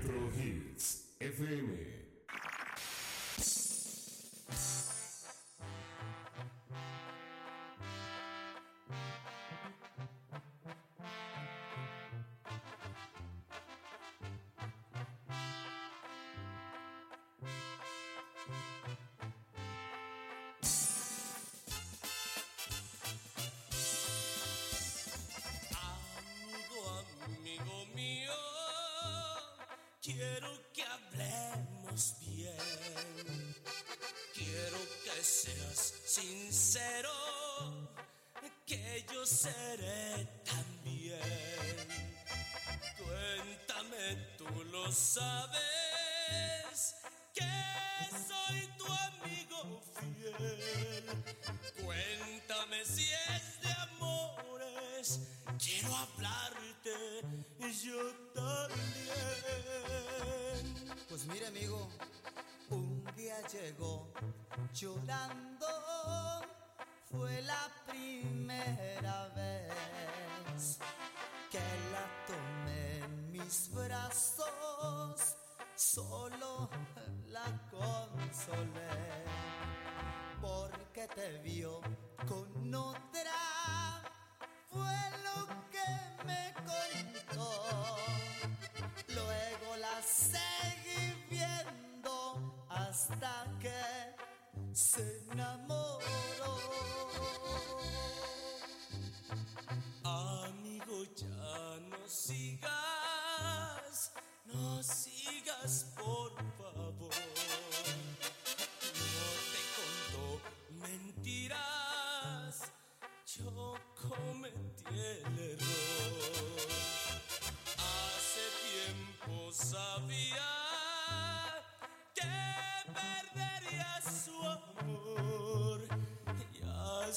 Retro Hits FM Quiero que hablemos bien. Quiero que seas sincero, que yo seré también. Cuéntame, tú lo sabes enemigo un día llegó llorando. Fue la primera vez que la tomé en mis brazos, solo la consolé, porque te vio con otra se enamoró.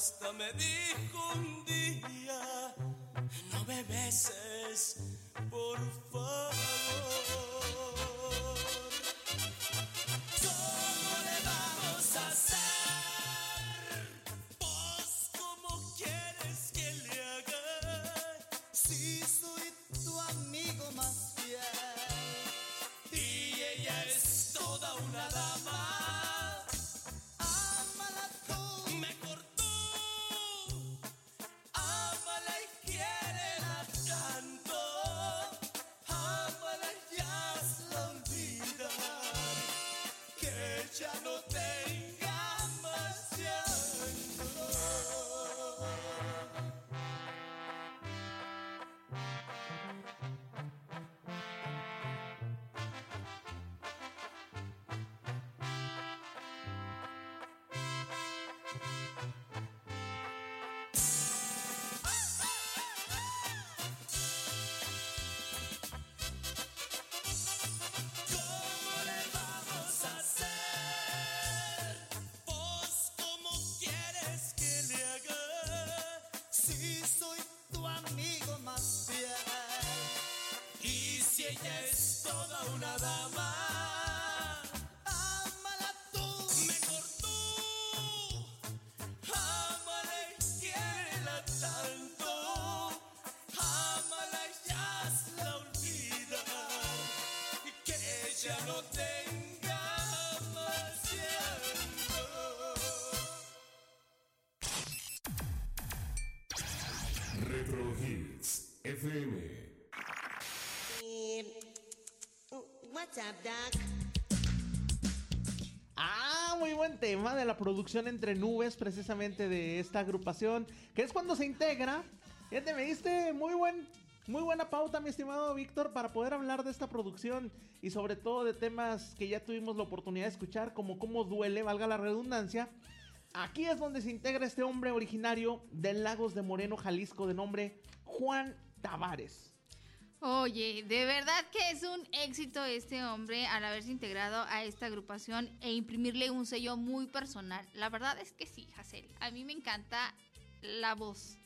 Hasta me dijo un día, no me beses, por favor. Una dama. Tema de la producción entre nubes, precisamente de esta agrupación, que es cuando se integra. Fíjate, me diste muy buen, muy buena pauta, mi estimado Víctor, para poder hablar de esta producción y sobre todo de temas que ya tuvimos la oportunidad de escuchar, como cómo duele, valga la redundancia. Aquí es donde se integra este hombre originario de Lagos de Moreno, Jalisco, de nombre Juan Tavares. Oye, de verdad que es un éxito este hombre al haberse integrado a esta agrupación e imprimirle un sello muy personal. La verdad es que sí, Hazel. A mí me encanta la voz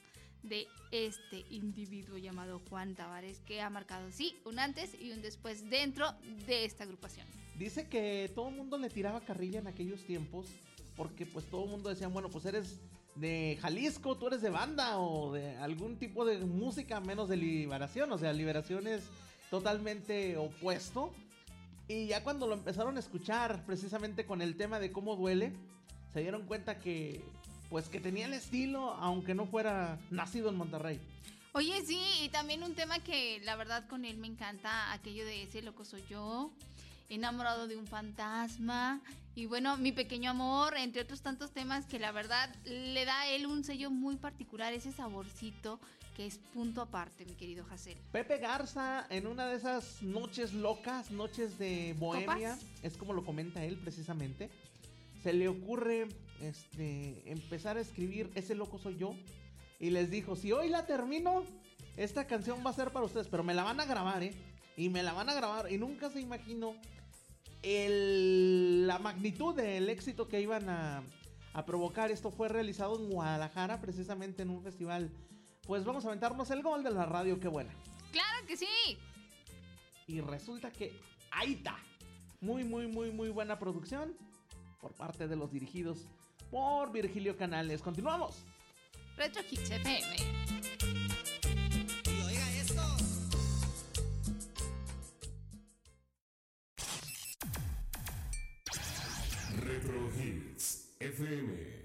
de este individuo llamado Juan Tavares que ha marcado, sí, un antes y un después dentro de esta agrupación. Dice que todo el mundo le tiraba carrilla en aquellos tiempos porque pues todo el mundo decía, bueno, pues eres de Jalisco, tú eres de banda o de algún tipo de música menos de liberación, o sea, liberación es totalmente opuesto. Y ya cuando lo empezaron a escuchar precisamente con el tema de cómo duele, se dieron cuenta que pues que tenía el estilo aunque no fuera nacido en Monterrey. Oye, sí, y también un tema que la verdad con él me encanta, aquello de ese loco soy yo, enamorado de un fantasma, y bueno, mi pequeño amor, entre otros tantos temas que la verdad le da a él un sello muy particular, ese saborcito que es punto aparte, mi querido Hazel. Pepe Garza, en una de esas noches locas, noches de bohemia, ¿Copas? es como lo comenta él precisamente, se le ocurre este, empezar a escribir Ese loco soy yo. Y les dijo, si hoy la termino, esta canción va a ser para ustedes, pero me la van a grabar, ¿eh? Y me la van a grabar. Y nunca se imaginó el- la magnitud del éxito que iban a, a provocar. Esto fue realizado en Guadalajara, precisamente en un festival. Pues vamos a aventarnos el gol de la radio, qué buena. Claro que sí. Y resulta que ahí está. Muy, muy, muy, muy buena producción por parte de los dirigidos por Virgilio Canales. Continuamos. Retro Hits FM. FM.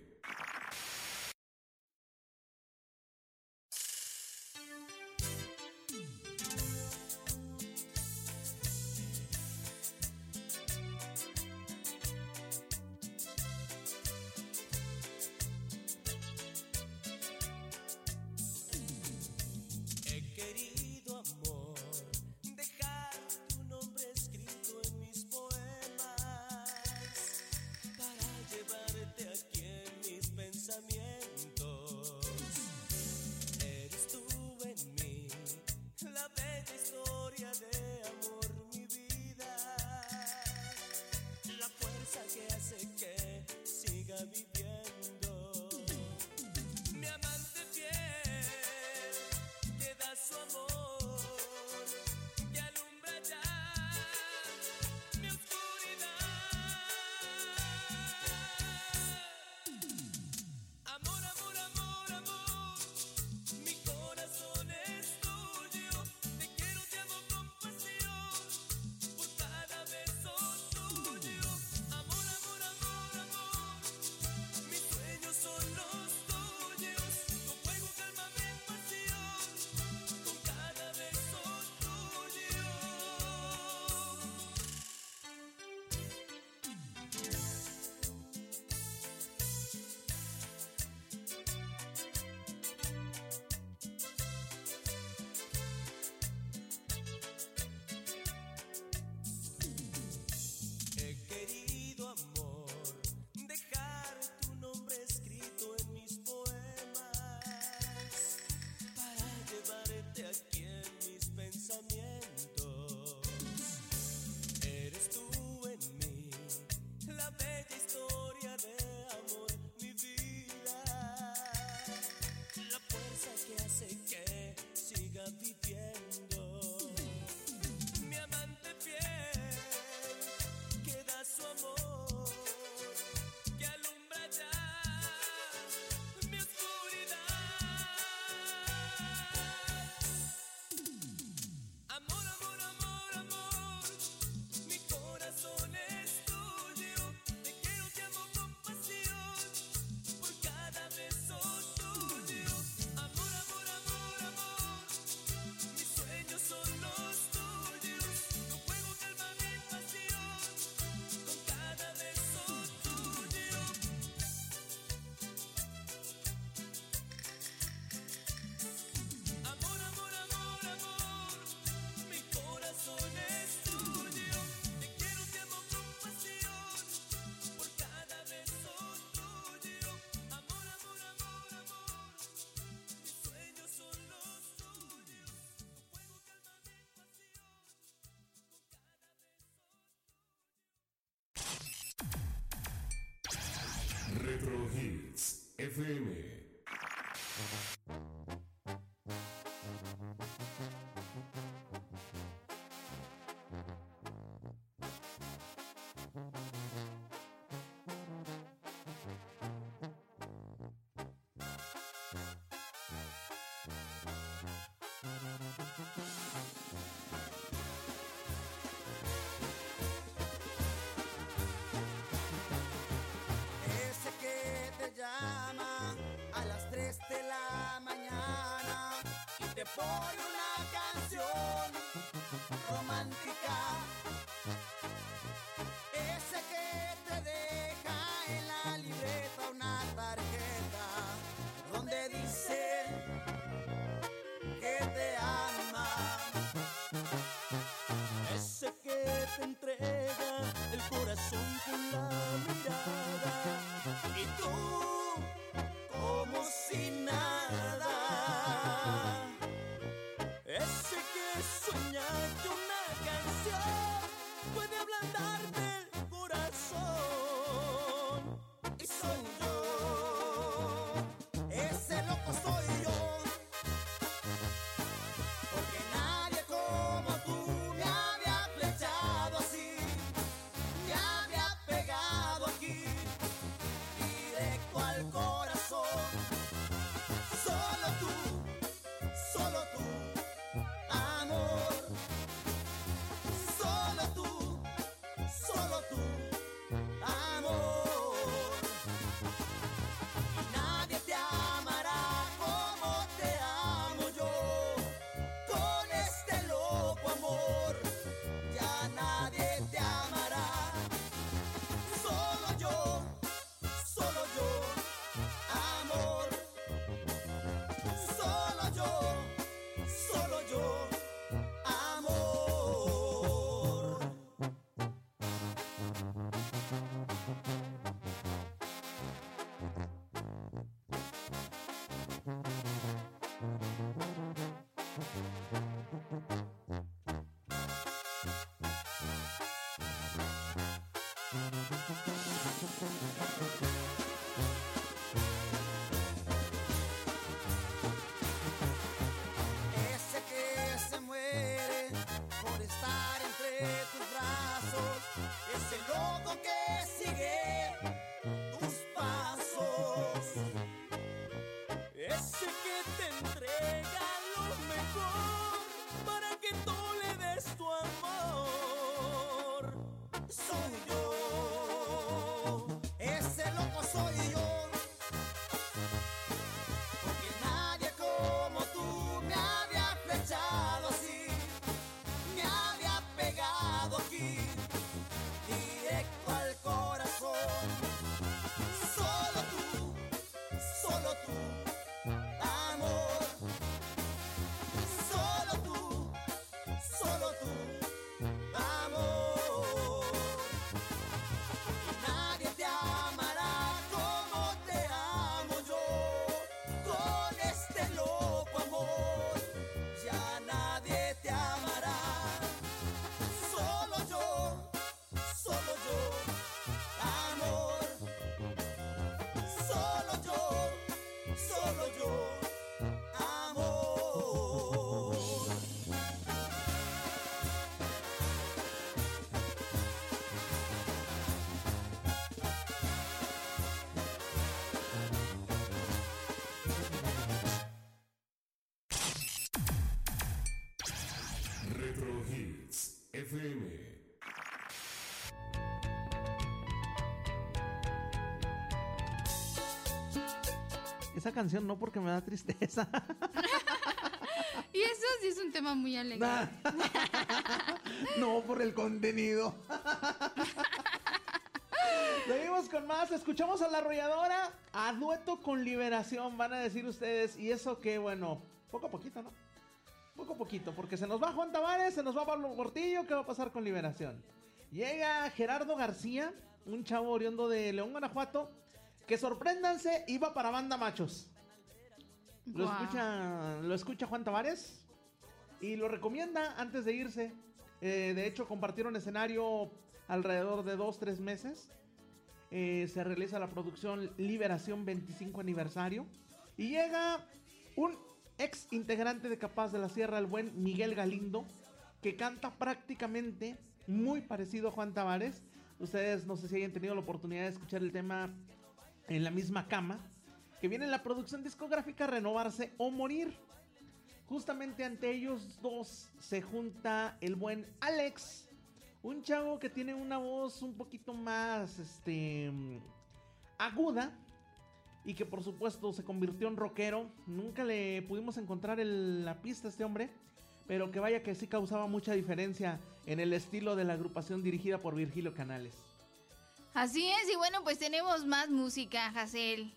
to give. Hits FM. De la mañana y te pone una canción romántica. Ese que te deja en la libreta una tarjeta donde dice Mm-hmm. FM. Esa canción no porque me da tristeza. Y eso sí es un tema muy alegre. no por el contenido. Seguimos con más. Escuchamos a la arrolladora a dueto con liberación. Van a decir ustedes. Y eso que, bueno, poco a poquito, ¿no? Poquito. Porque se nos va Juan Tavares, se nos va Pablo Portillo. ¿Qué va a pasar con liberación? Llega Gerardo García, un chavo oriundo de León, Guanajuato. Que sorpréndanse, iba para banda machos. Lo escucha, lo escucha Juan Tavares y lo recomienda antes de irse. Eh, de hecho, compartieron escenario alrededor de dos, tres meses. eh, se realiza la producción Liberación 25 aniversario. Y llega un ex integrante de Capaz de la Sierra, el buen Miguel Galindo, que canta prácticamente muy parecido a Juan Tavares. Ustedes no sé si hayan tenido la oportunidad de escuchar el tema en la misma cama. Que viene en la producción discográfica Renovarse o Morir. Justamente ante ellos dos se junta el buen Alex. Un chavo que tiene una voz un poquito más este aguda y que por supuesto se convirtió en rockero. Nunca le pudimos encontrar el- la pista a este hombre, pero que vaya que sí causaba mucha diferencia en el estilo de la agrupación dirigida por Virgilio Canales. Así es, y bueno, pues tenemos más música, Hazel.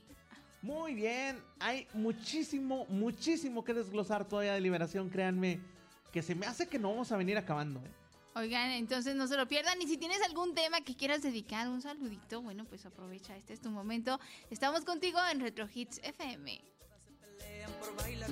Muy bien, hay muchísimo, muchísimo que desglosar todavía de Liberación, créanme, que se me hace que no vamos a venir acabando. ¿eh? Oigan, entonces no se lo pierdan. Y si tienes algún tema que quieras dedicar, un saludito, bueno, pues aprovecha, este es tu momento. Estamos contigo en Retro Hits FM. Pelean por bailar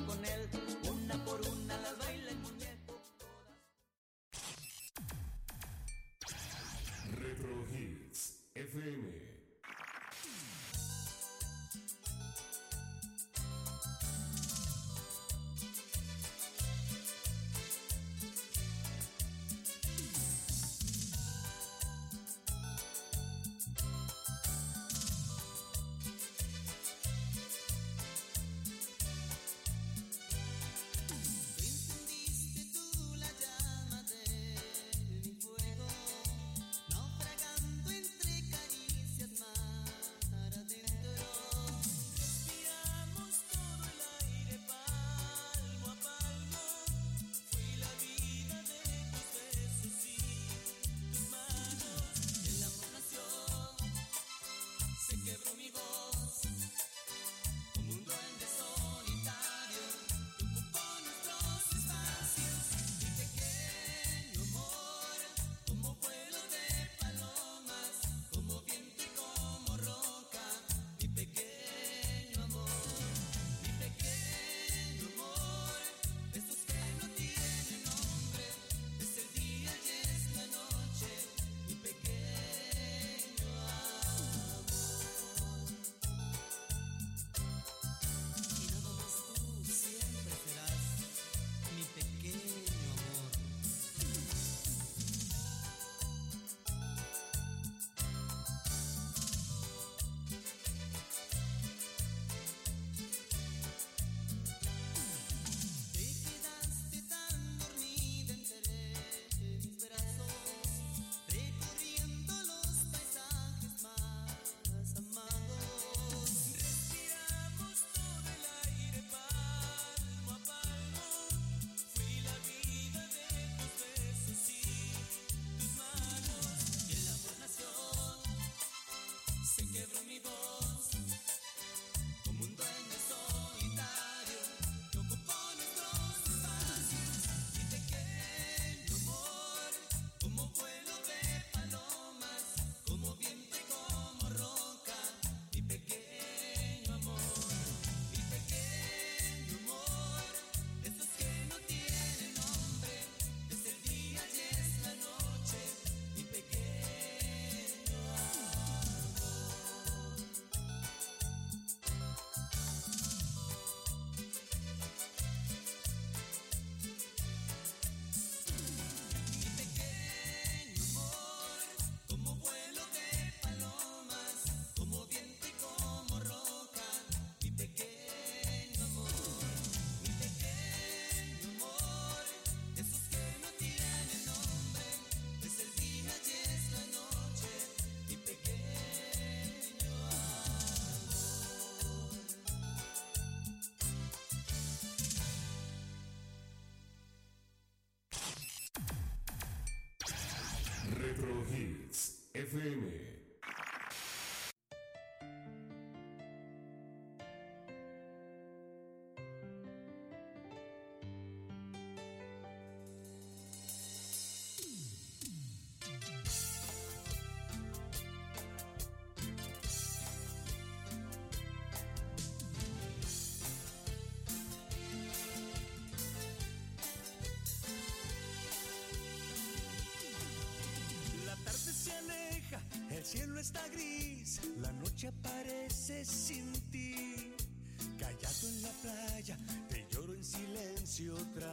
Hits cielo está gris, la noche aparece sin ti. Callado en la playa, te lloro en silencio otra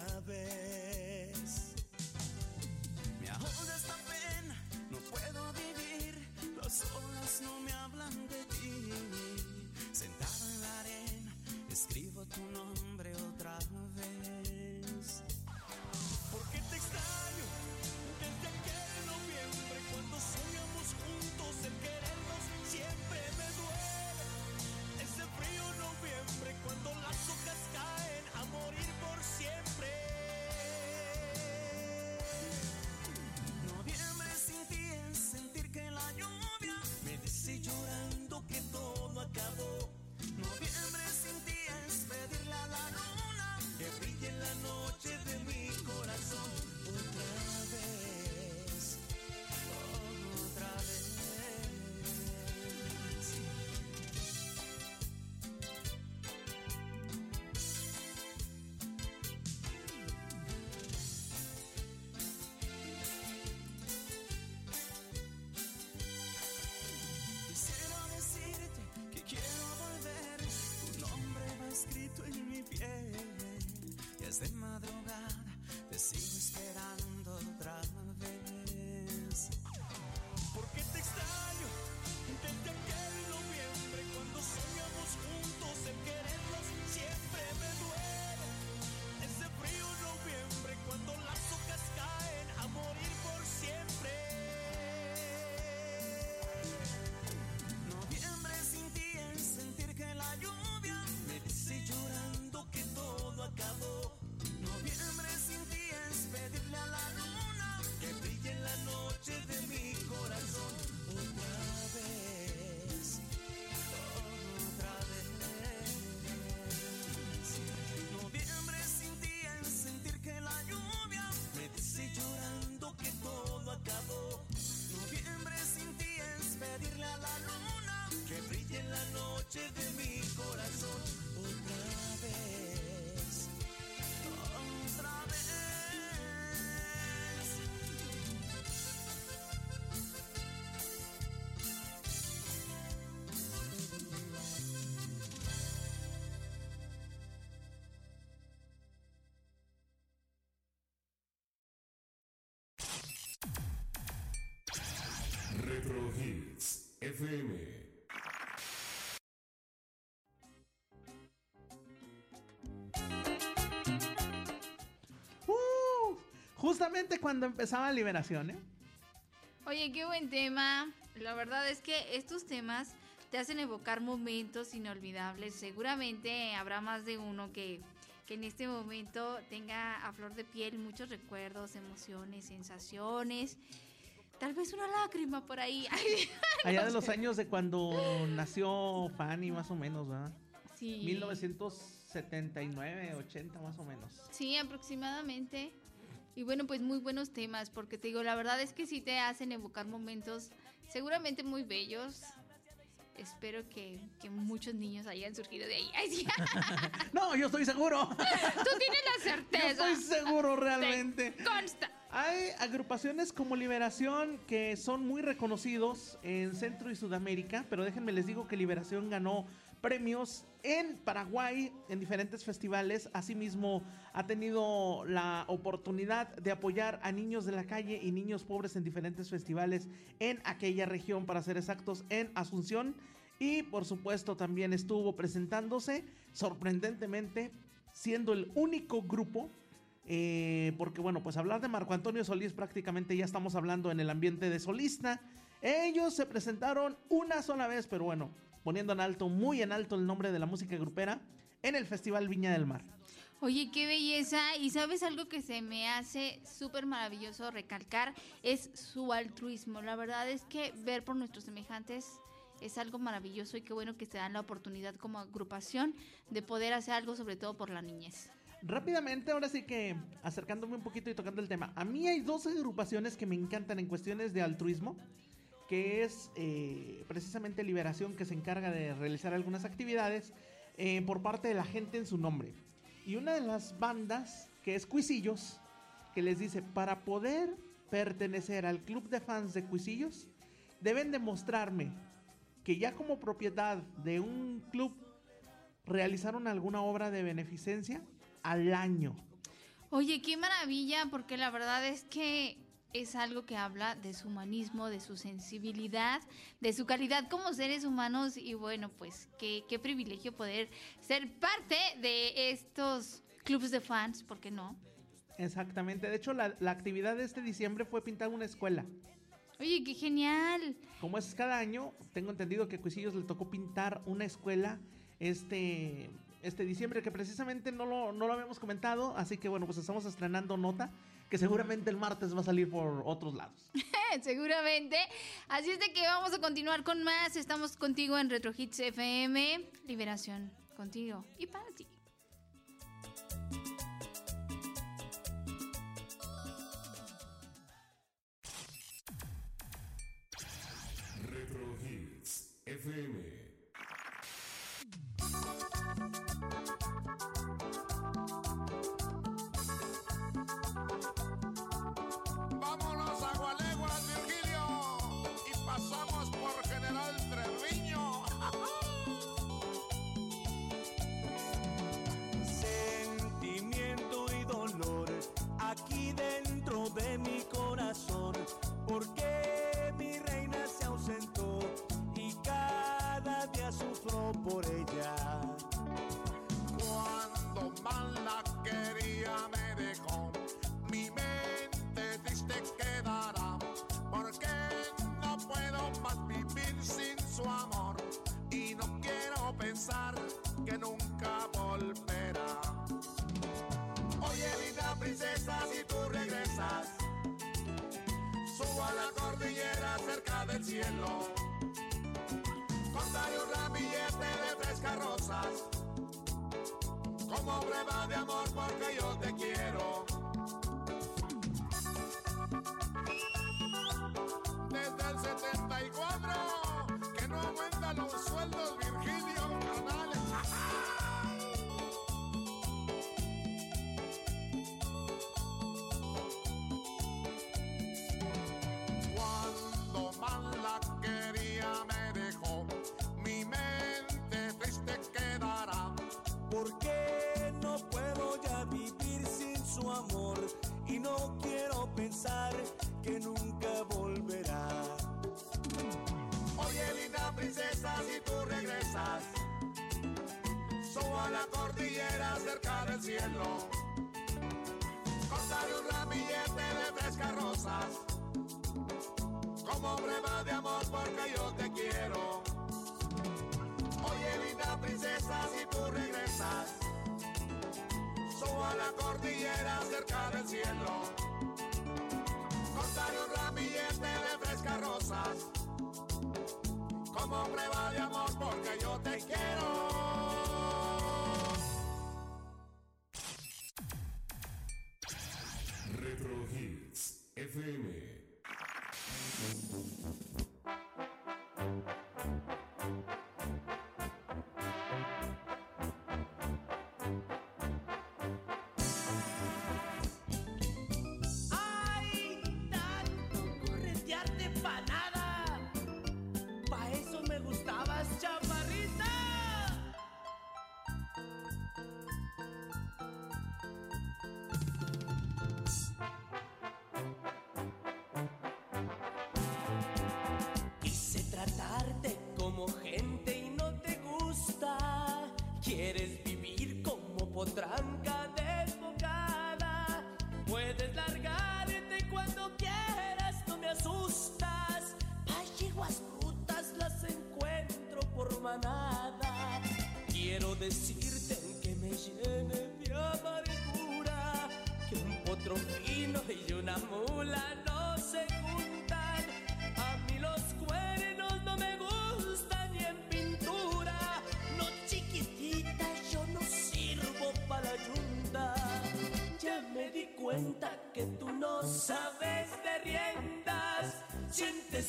Hits FM. Uh, justamente cuando empezaba Liberación, ¿eh? Oye, qué buen tema. La verdad es que estos temas te hacen evocar momentos inolvidables. Seguramente habrá más de uno que, que en este momento tenga a flor de piel muchos recuerdos, emociones, sensaciones. Tal vez una lágrima por ahí. Allá de los años de cuando nació Fanny, más o menos, ¿verdad? Sí. 1979, 80 más o menos. Sí, aproximadamente. Y bueno, pues muy buenos temas, porque te digo, la verdad es que sí te hacen evocar momentos seguramente muy bellos. Espero que, que muchos niños hayan surgido de ahí. Ay, sí. No, yo estoy seguro. Tú tienes la certeza. Yo estoy seguro realmente. Te consta. Hay agrupaciones como Liberación que son muy reconocidos en Centro y Sudamérica, pero déjenme les digo que Liberación ganó premios en Paraguay en diferentes festivales. Asimismo, ha tenido la oportunidad de apoyar a niños de la calle y niños pobres en diferentes festivales en aquella región, para ser exactos, en Asunción. Y por supuesto también estuvo presentándose, sorprendentemente, siendo el único grupo eh, porque bueno, pues hablar de Marco Antonio Solís prácticamente ya estamos hablando en el ambiente de solista. Ellos se presentaron una sola vez, pero bueno, poniendo en alto, muy en alto el nombre de la música grupera en el Festival Viña del Mar. Oye, qué belleza. Y sabes algo que se me hace súper maravilloso recalcar es su altruismo. La verdad es que ver por nuestros semejantes es algo maravilloso y qué bueno que se dan la oportunidad como agrupación de poder hacer algo sobre todo por la niñez. Rápidamente, ahora sí que acercándome un poquito y tocando el tema. A mí hay dos agrupaciones que me encantan en cuestiones de altruismo, que es eh, precisamente Liberación, que se encarga de realizar algunas actividades eh, por parte de la gente en su nombre. Y una de las bandas, que es Cuisillos, que les dice, para poder pertenecer al club de fans de Cuisillos, deben demostrarme que ya como propiedad de un club realizaron alguna obra de beneficencia al año. Oye, qué maravilla, porque la verdad es que es algo que habla de su humanismo, de su sensibilidad, de su calidad como seres humanos y bueno, pues qué, qué privilegio poder ser parte de estos clubes de fans, ¿por qué no? Exactamente. De hecho, la, la actividad de este diciembre fue pintar una escuela. Oye, qué genial. Como es cada año, tengo entendido que a Cuisillos le tocó pintar una escuela este, este diciembre, que precisamente no lo, no lo habíamos comentado, así que bueno, pues estamos estrenando nota, que seguramente el martes va a salir por otros lados. Seguramente. Así es de que vamos a continuar con más. Estamos contigo en Retro Hits FM. Liberación contigo y para ti. Retro Hits FM. Que nunca volverá. Oye, linda princesa, si tú regresas, subo a la cordillera cerca del cielo, contaré un ramillete de frescas rosas como prueba de amor princesa, si tú regresas, subo a la cordillera cerca del cielo. Cortaré un ramillete de frescas rosas, como prueba de amor porque yo te quiero. Oye, linda princesa, si tú regresas, subo a la cordillera cerca del cielo. Como prueba de amor porque yo te quiero. Retro Hits FM. Como potranca desbocada. Puedes largarte cuando quieras, no me asustas. Payeguas brutas las encuentro por manada. Quiero decirte que me llene de amargura que un potro fino y una mula no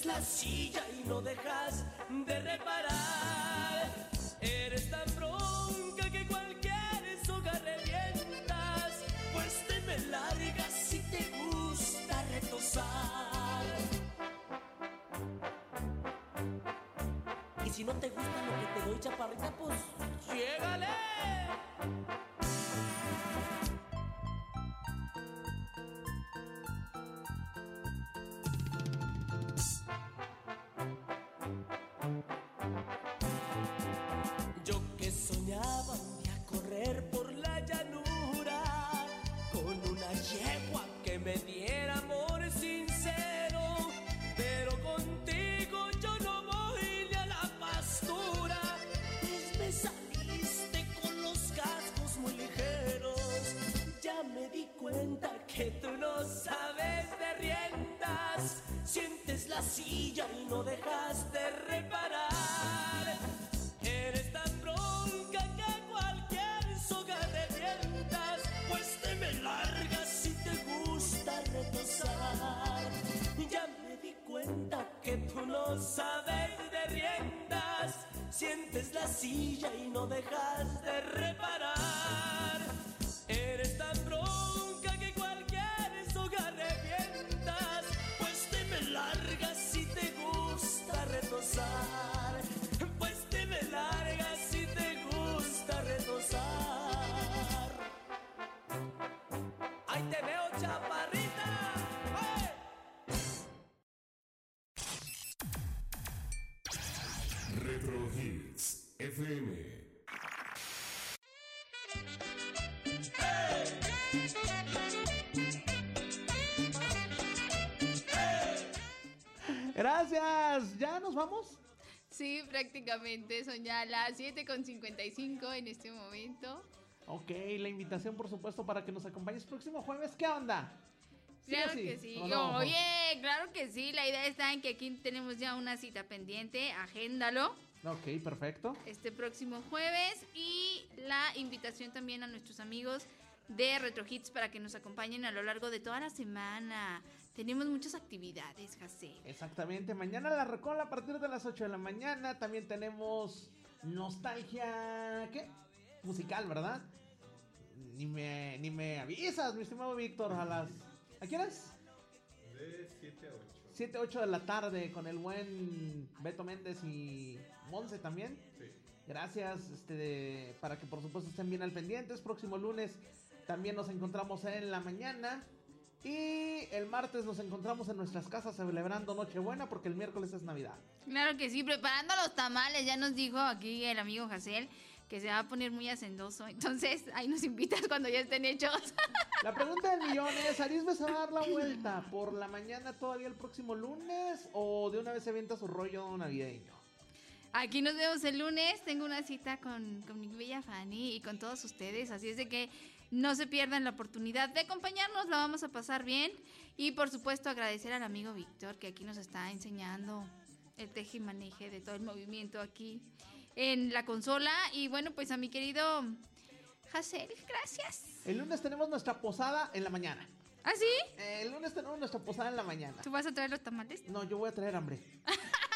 La silla y no dejas que tú no sabes de riendas, sientes la silla y no dejas de reparar. Eres tan bronca que cualquier soga revientas, pues te me largas si te gusta retosar. Ya me di cuenta que tú no sabes de riendas, sientes la silla y no dejas de reparar. Sí, prácticamente son ya las 7.55 en este momento. Ok, la invitación por supuesto para que nos acompañes próximo jueves. ¿Qué onda? ¿Sí Claro sí? que sí. Oye, claro que sí. La idea está en que aquí tenemos ya una cita pendiente. Agéndalo Ok, perfecto. este próximo jueves. Y la invitación también a nuestros amigos de Retro Hits para que nos acompañen a lo largo de toda la semana. Tenemos muchas actividades, José. Exactamente. Mañana la recola a partir de las 8 de la mañana. También tenemos nostalgia. ¿Qué? Musical, ¿verdad? Ni me, ni me avisas, mi estimado Víctor, a las. ¿A qué horas? De 7 a 8. 7, 8 de la tarde con el buen Beto Méndez y Monse también. Sí. Gracias, este, de- para que por supuesto estén bien al pendientes. Próximo lunes también nos encontramos en la mañana. Y el martes nos encontramos en nuestras casas celebrando Nochebuena porque el miércoles es Navidad. Claro que sí, preparando los tamales. Ya nos dijo aquí el amigo Jacel que se va a poner muy hacendoso. Entonces, ahí nos invitas cuando ya estén hechos. La pregunta del millón es, ¿Arisbe se va a dar la vuelta por la mañana todavía el próximo lunes o de una vez se avienta su rollo navideño? Aquí nos vemos el lunes. Tengo una cita con, con mi bella Fanny y con todos ustedes. Así es de que no se pierdan la oportunidad de acompañarnos. La vamos a pasar bien. Y por supuesto, agradecer al amigo Víctor que aquí nos está enseñando el teje y maneje de todo el movimiento aquí en la consola. Y bueno, pues a mi querido Hazel, gracias. El lunes tenemos nuestra posada en la mañana. ¿Ah, sí? El lunes tenemos nuestra posada en la mañana. ¿Tú vas a traer los tamales? No, yo voy a traer hambre.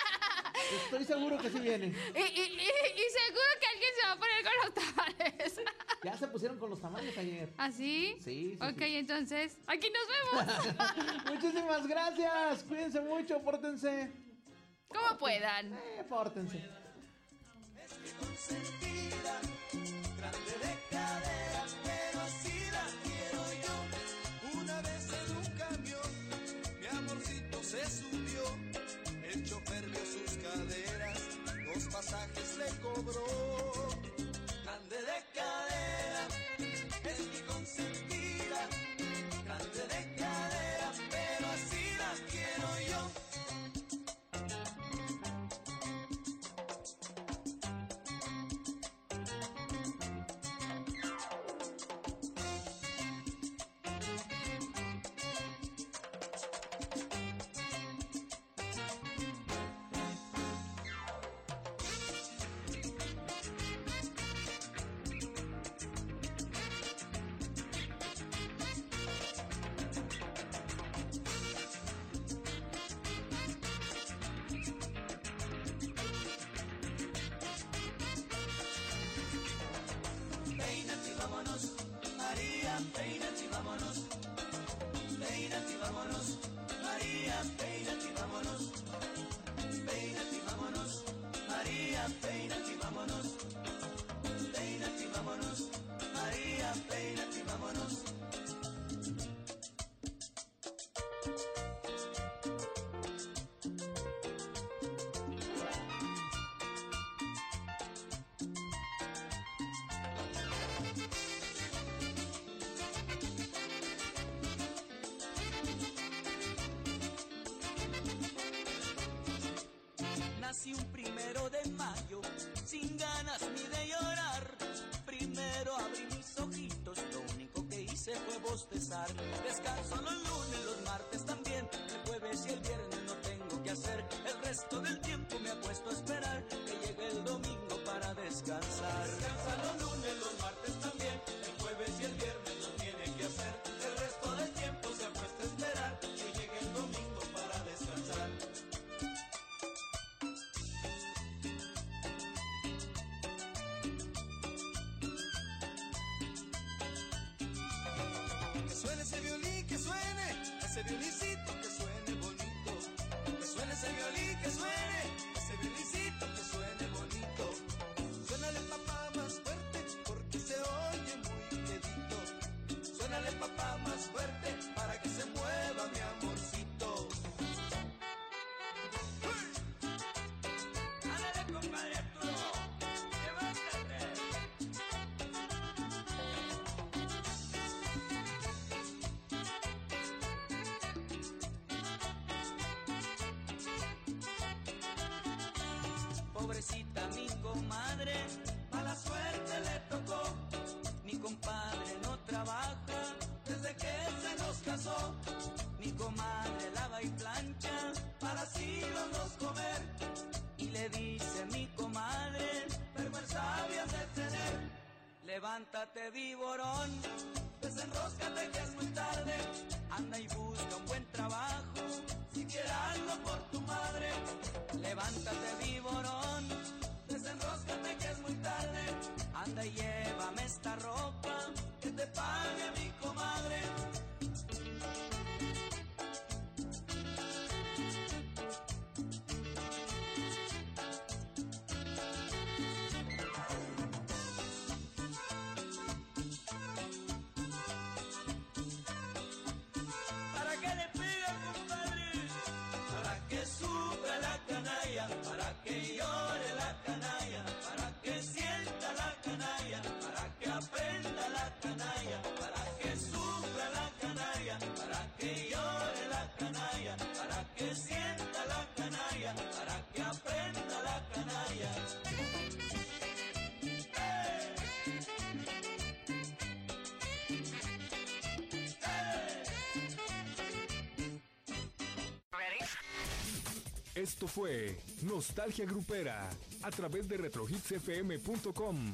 Estoy seguro que sí viene. Y, y- y- y seguro que alguien se va a poner con los tamales. Ya se pusieron con los tamales ayer. ¿Ah, sí? Sí, sí, Ok, sí. entonces, aquí nos vemos. Muchísimas gracias. Cuídense mucho, pórtense. Como puedan. Eh, pórtense. consentida, grande de le cobró. Un primero de mayo, sin ganas ni de llorar. Primero abrí mis ojitos, lo único que hice fue bostezar. Descanso los ese violincito que suene bonito. Que suene ese violín, que suene, Pobrecita mi comadre, mala suerte le tocó. Mi compadre no trabaja desde que se nos casó. Mi comadre lava y plancha para así los comer. Y le dice mi comadre, vergüenza habías de tener. Levántate viborón, desenróscate que es muy tarde. Anda y busca un buen trabajo, si quieres algo por tu madre. Levántate llévame esta ropa, que te pague Esto fue Nostalgia Grupera a través de retrohitsfm.com.